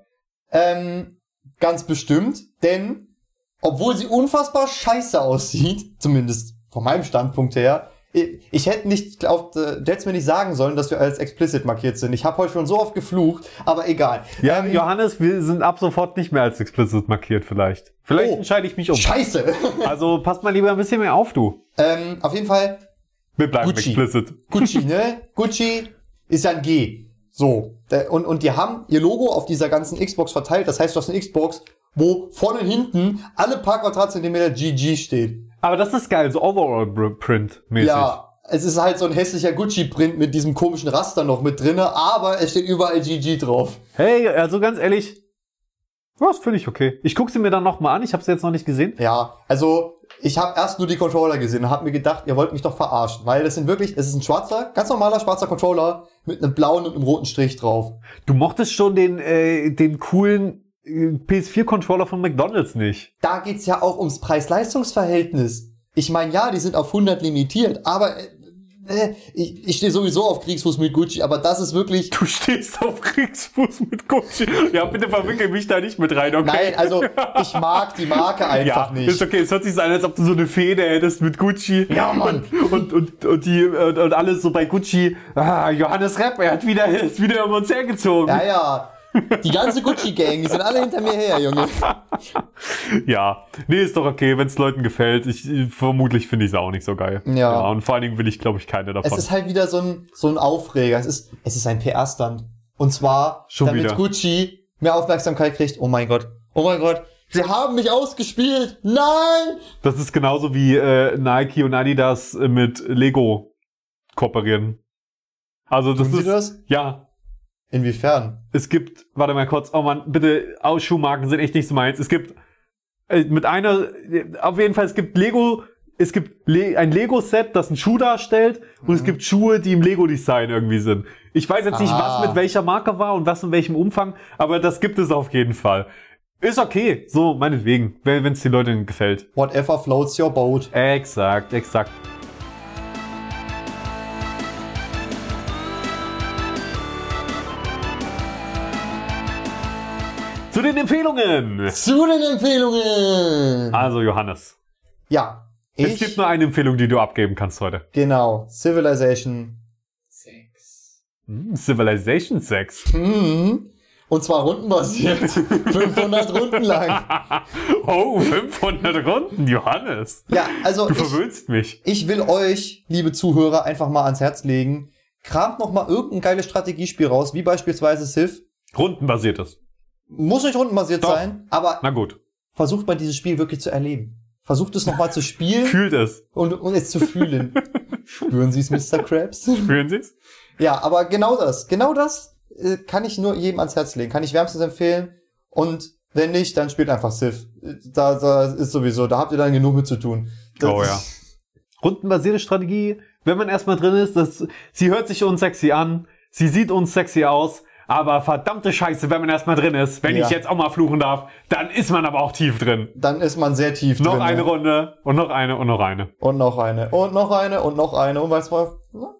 Ähm, ganz bestimmt, denn obwohl sie unfassbar scheiße aussieht, zumindest von meinem Standpunkt her, ich, hätte nicht äh, du hättest mir nicht sagen sollen, dass wir als explicit markiert sind. Ich habe heute schon so oft geflucht, aber egal. Ja, Ähm, Johannes, wir sind ab sofort nicht mehr als explicit markiert vielleicht. Vielleicht Oh. entscheide ich mich um. Scheiße. Also passt mal lieber ein bisschen mehr auf, du. ähm, auf jeden Fall Wir bleiben Gucci. explicit. Gucci, ne? Gucci ist ja ein G. So. Der- Und, und die haben ihr Logo auf dieser ganzen Xbox verteilt. Das heißt, du hast eine Xbox, wo vorne und hinten alle paar Quadratzentimeter GG steht. Aber das ist geil, so Overall-Print-mäßig. Ja, es ist halt so ein hässlicher Gucci-Print mit diesem komischen Raster noch mit drinne, aber es steht überall GG drauf. Hey, also ganz ehrlich, das finde ich okay. Ich gucke sie mir dann nochmal an, ich habe sie jetzt noch nicht gesehen. Ja, also ich habe erst nur die Controller gesehen und habe mir gedacht, ihr wollt mich doch verarschen, weil das sind wirklich, es ist ein schwarzer, ganz normaler schwarzer Controller mit einem blauen und einem roten Strich drauf. Du mochtest schon den, äh, den coolen PS4-Controller von McDonalds nicht. Da geht's ja auch ums Preis-Leistungs-Verhältnis. Ich meine, ja, die sind auf 100 limitiert, aber äh, äh, ich, ich stehe sowieso auf Kriegsfuß mit Gucci, aber das ist wirklich Du stehst auf Kriegsfuß mit Gucci. Ja, bitte verwickel mich da nicht mit rein, okay? Nein, also ich mag die Marke einfach ja, nicht. ist okay. Es hört sich so an, als ob du so eine Fehde hättest mit Gucci. Ja, Mann. Und, und, und, die, und, und alles so bei Gucci. Ah, Johannes Repp, er hat wieder, er ist wieder um uns hergezogen. Ja, ja. Die ganze Gucci-Gang, die sind alle hinter mir her, Junge. Ja, nee, ist doch okay, wenn es Leuten gefällt. Ich, vermutlich finde ich es auch nicht so geil. Ja. Und vor allen Dingen will ich, glaube ich, keine davon. Es ist halt wieder so ein, so ein Aufreger. Es ist, es ist ein PR-Stand. Und zwar, Schon damit wieder. Gucci mehr Aufmerksamkeit kriegt. Oh mein Gott. Oh mein Gott. Sie haben mich ausgespielt. Nein! das ist genauso wie äh, Nike und Adidas äh, mit Lego kooperieren. Also das Tun sie ist das? ja. Inwiefern? Es gibt, warte mal kurz, oh man, bitte, oh, Schuhmarken sind echt nicht so meins. Es gibt äh, mit einer, äh, auf jeden Fall, es gibt Lego, es gibt Le ein Lego-Set, das einen Schuh darstellt und es gibt Schuhe, die im Lego-Design irgendwie sind. Ich weiß jetzt nicht, Ah. was mit welcher Marke war und was in welchem Umfang, aber das gibt es auf jeden Fall. Ist okay, so, meinetwegen, wenn es den Leuten gefällt. Whatever floats your boat. Exakt, exakt. Zu den Empfehlungen. Zu den Empfehlungen! Also Johannes, Ja. es gibt nur eine Empfehlung, die du abgeben kannst heute. genau. Civilization 6. Hm, Civilization 6. Mhm. Und zwar rundenbasiert. 500 Runden lang. Oh, 500 Runden, Johannes. Ja, also Du ich, verwöhnst mich. ich will euch, liebe Zuhörer, einfach mal ans Herz legen. Kramt noch mal irgendein geiles Strategiespiel raus, wie beispielsweise Civ. Rundenbasiertes. Muss nicht rundenbasiert Doch. sein, aber Na gut. versucht mal dieses Spiel wirklich zu erleben. Versucht es noch mal zu spielen Fühlt es. und, und es zu fühlen. Spüren Sie es, Mr. Krabs? Fühlen Sie es? Ja, aber genau das, genau das äh, kann ich nur jedem ans Herz legen. Kann ich wärmstens empfehlen. Und wenn nicht, dann spielt einfach Civ. Da, da ist sowieso, da habt ihr dann genug mit zu tun. Das- Oh ja. Rundenbasierte Strategie, wenn man erstmal drin ist, das, sie hört sich uns sexy an, sie sieht uns sexy aus, aber verdammte Scheiße, wenn man erstmal drin ist, wenn Ja. ich jetzt auch mal fluchen darf, dann ist man aber auch tief drin. Dann ist man sehr tief Noch drin. eine Runde und noch eine und noch eine. Und noch eine. Und noch eine und noch eine. Und weißt du,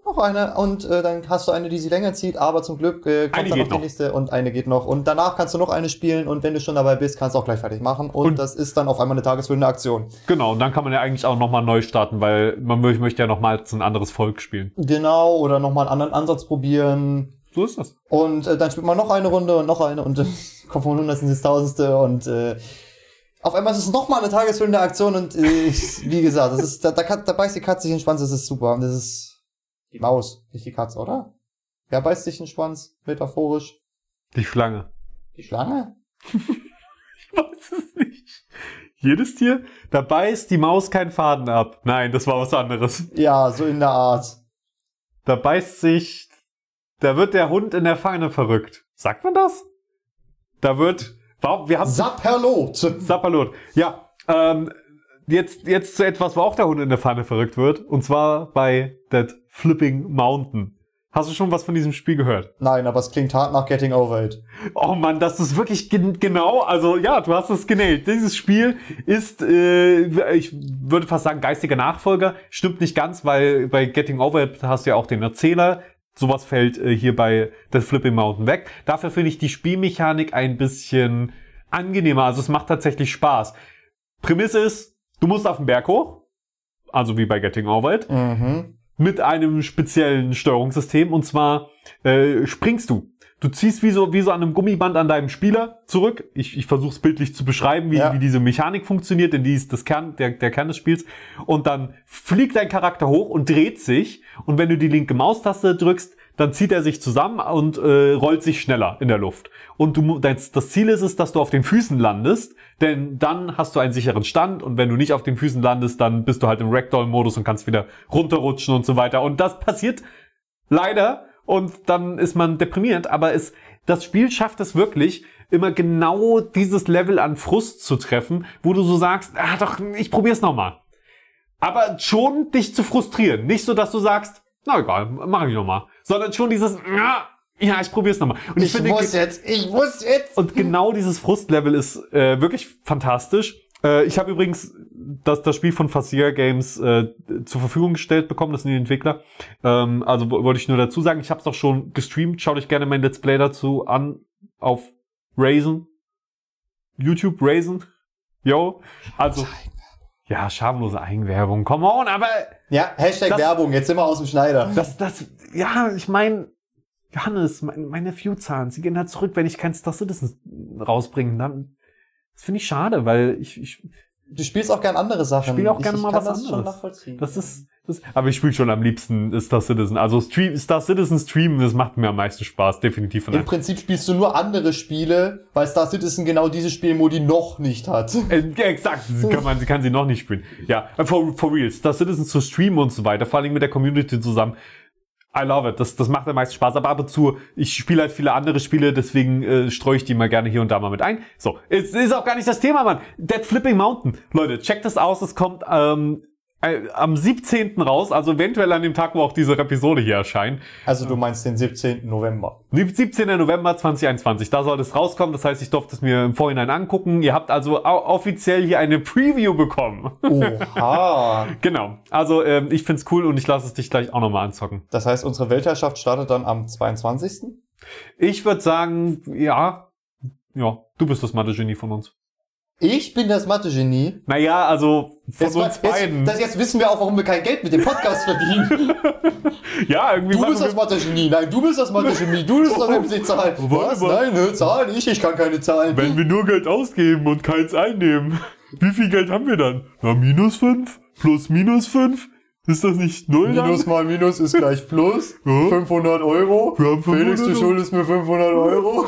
noch eine. Und äh, dann hast du eine, die sie länger zieht, aber zum Glück äh, kommt Eine dann noch die noch. nächste und eine geht noch. Und danach kannst du noch eine spielen und wenn du schon dabei bist, kannst du auch gleich fertig machen. Und, Und- das ist dann auf einmal eine tagesfüllende Aktion. Genau, und dann kann man ja eigentlich auch nochmal neu starten, weil man mö- möchte ja nochmal ein anderes Volk spielen. Genau, oder nochmal einen anderen Ansatz probieren. So ist das. Und äh, dann spielt man noch eine Runde und noch eine und äh, kommt von Hundertsten ins Tausendste und äh, auf einmal ist es nochmal eine tagesfüllende Aktion und äh, ich- wie gesagt, das ist, da, da, da beißt die Katze sich in den Schwanz, das ist super. Und das ist die Maus, nicht die Katze, oder? Wer beißt sich in den Schwanz, metaphorisch? Die Schlange. Die Schlange? Ich weiß es nicht. Jedes Tier, da beißt die Maus keinen Faden ab. Nein, das war was anderes. Ja, so in der Art. Da beißt sich, da wird der Hund in der Pfanne verrückt. Sagt man das? Da wird, warum, wir haben Sapperlot. Sapperlot. Ja, ähm, jetzt, jetzt zu etwas, wo auch der Hund in der Pfanne verrückt wird. Und zwar bei That Flipping Mountain. Hast du schon was von diesem Spiel gehört? Nein, aber es klingt hart nach Getting Over It. Oh Mann, das ist wirklich gen genau, also ja, du hast es genäht. Dieses Spiel ist, äh, ich würde fast sagen, geistiger Nachfolger. Stimmt nicht ganz, weil bei Getting Over It hast du ja auch den Erzähler. Sowas fällt äh, hier bei The Flipping Mountain weg. Dafür finde ich die Spielmechanik ein bisschen angenehmer. Also es macht tatsächlich Spaß. Prämisse ist, du musst auf den Berg hoch. Also wie bei Getting Over It Mhm. mit einem speziellen Steuerungssystem und zwar äh, springst du. Du ziehst wie so, wie so an einem Gummiband an deinem Spieler zurück. Ich, ich versuche es bildlich zu beschreiben, wie, Ja. wie diese Mechanik funktioniert, denn die ist das Kern, der, der Kern des Spiels. Und dann fliegt dein Charakter hoch und dreht sich. Und wenn du die linke Maustaste drückst, dann zieht er sich zusammen und äh, rollt sich schneller in der Luft. Und du, dein, das Ziel ist es, dass du auf den Füßen landest, denn dann hast du einen sicheren Stand und wenn du nicht auf den Füßen landest, dann bist du halt im Ragdoll-Modus und kannst wieder runterrutschen und so weiter. Und das passiert leider und dann ist man deprimiert, aber es, das Spiel schafft es wirklich, immer genau dieses Level an Frust zu treffen, wo du so sagst, ah doch, ich probier's nochmal. Aber schon dich zu frustrieren. Nicht so, dass du sagst, na egal, mach ich nochmal. Sondern schon dieses, ja, ja, ich probier's nochmal. Und Ich, muss jetzt, ich muss jetzt. und genau dieses Frustlevel ist äh, wirklich fantastisch. Äh, ich habe übrigens das, das Spiel von Fascia Games äh, zur Verfügung gestellt bekommen, das sind die Entwickler. Ähm, also wo- wollte ich nur dazu sagen, ich habe es auch schon gestreamt. Schaut euch gerne mein Let's Play dazu an auf Raisin. YouTube Raisin. Yo. Also. Ja, schamlose Eigenwerbung. Come on, aber Ja, Hashtag Das- Werbung, jetzt sind wir aus dem Schneider. das, das, ja, ich meine, Johannes, mein, meine View-Zahlen, sie gehen halt zurück, wenn ich kein Star Citizen rausbringe. Dann, das finde ich schade, weil ich, ich, Du spielst auch gern andere Sachen. Ich spiel auch gerne mal was das anderes. nachvollziehen. das ist, das, aber ich spiele schon am liebsten Star Citizen. Also Stream, Star Citizen streamen, das macht mir am meisten Spaß, definitiv. Im Prinzip spielst du nur andere Spiele, weil Star Citizen genau diese Spielmodi noch nicht hat. Äh, ja, exakt, sie kann, man, sie kann sie noch nicht spielen. Ja, äh, for, for real, Star Citizen zu streamen und so weiter, vor allem mit der Community zusammen. I love it, das, das macht am meisten Spaß, aber ab und zu, ich spiele halt viele andere Spiele, deswegen äh, streue ich die mal gerne hier und da mal mit ein. So, es ist auch gar nicht das Thema, Mann. Dead Flipping Mountain. Leute, checkt das aus, es kommt ähm, äh, am 17. raus, also eventuell an dem Tag, wo auch diese Episode hier erscheint. Also du meinst den 17. November. 17. November 2021, da soll es rauskommen. Das heißt, ich durfte es mir im Vorhinein angucken. Ihr habt also offiziell hier eine Preview bekommen. Oha. genau. Also ähm, ich find's cool und ich lasse es dich gleich auch nochmal anzocken. Das heißt, unsere Weltherrschaft startet dann am 22. Ich würde sagen, ja, ja, du bist das Mathe-Genie von uns. Ich bin das Mathe-Genie. Naja, also von Jetzt, uns beiden. Jetzt, das, jetzt wissen wir auch, warum wir kein Geld mit dem Podcast verdienen. ja, irgendwie Du bist das Mathe-Genie. Nein, du bist das Mathe-Genie. Du bist doch nämlich Zahlen. Was? Nein, ne, Zahlen? Ich, ich kann keine Zahlen. wenn wir nur Geld ausgeben und keins einnehmen, wie viel Geld haben wir dann? Na, minus fünf? Plus minus fünf? Ist das nicht null dann? Minus mal Minus ist gleich Plus. Ja. 500 Euro. Wir haben 500 Felix, du schuldest mir 500 Euro.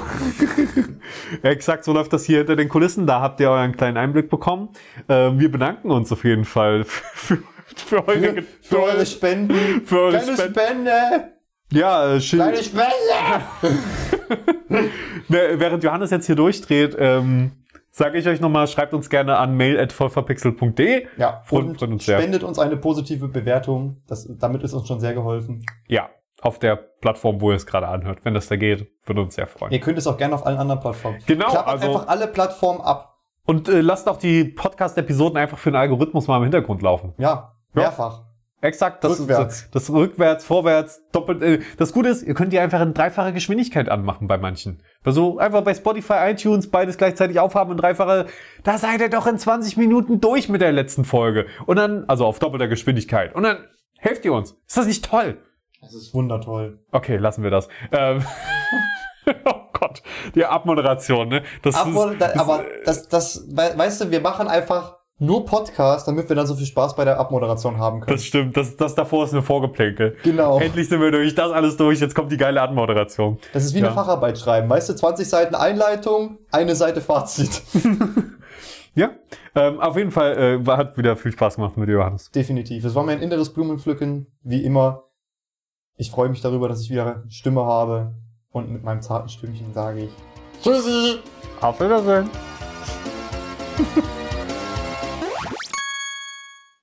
Exakt, so läuft das hier hinter den Kulissen. Da habt ihr euren kleinen Einblick bekommen. Ähm, wir bedanken uns auf jeden Fall für, für, eure, Für eure Spenden. für eure Kleine Spenden. Spende. Ja, äh, schön. Kleine Spende. Während Johannes jetzt hier durchdreht, ähm, sage ich euch nochmal, schreibt uns gerne an mail.vollverpixel.de. Ja, Freut- und freut uns sehr. spendet uns eine positive Bewertung. Das, damit ist uns schon sehr geholfen. Ja, auf der Plattform, wo ihr es gerade anhört. Wenn das da geht, würde uns sehr freuen. Ihr könnt es auch gerne auf allen anderen Plattformen. Genau, Klappert also- einfach alle Plattformen ab. Und äh, lasst auch die Podcast-Episoden einfach für den Algorithmus mal im Hintergrund laufen. Ja, mehrfach. Exakt, das Rückwärts. Ist, das rückwärts, vorwärts, doppelt. Äh, das Gute ist, ihr könnt die einfach in dreifacher Geschwindigkeit anmachen bei manchen. Also einfach bei Spotify, iTunes beides gleichzeitig aufhaben in dreifache. Da seid ihr doch in 20 Minuten durch mit der letzten Folge. Und dann, also auf doppelter Geschwindigkeit. Und dann helft ihr uns. Ist das nicht toll? Das ist wundertoll. Okay, lassen wir das. Ähm, oh Gott, die Abmoderation, ne? Das Aber, ist, da, das, aber das, das, we- weißt du, wir machen einfach nur Podcast, damit wir dann so viel Spaß bei der Abmoderation haben können. das stimmt. Das, das davor ist eine Vorgeplänkel. Genau. Endlich sind wir durch. Das alles durch. Jetzt kommt die geile Abmoderation. Das ist wie Ja. eine Facharbeit schreiben. Weißt du, 20 Seiten Einleitung, eine Seite Fazit. Ja, ähm, auf jeden Fall äh, hat wieder viel Spaß gemacht mit Johannes. Definitiv. Es war mein inneres Blumenpflücken, wie immer. Ich freue mich darüber, dass ich wieder Stimme habe. Und mit meinem zarten Stimmchen sage ich Tschüssi! Auf Wiedersehen.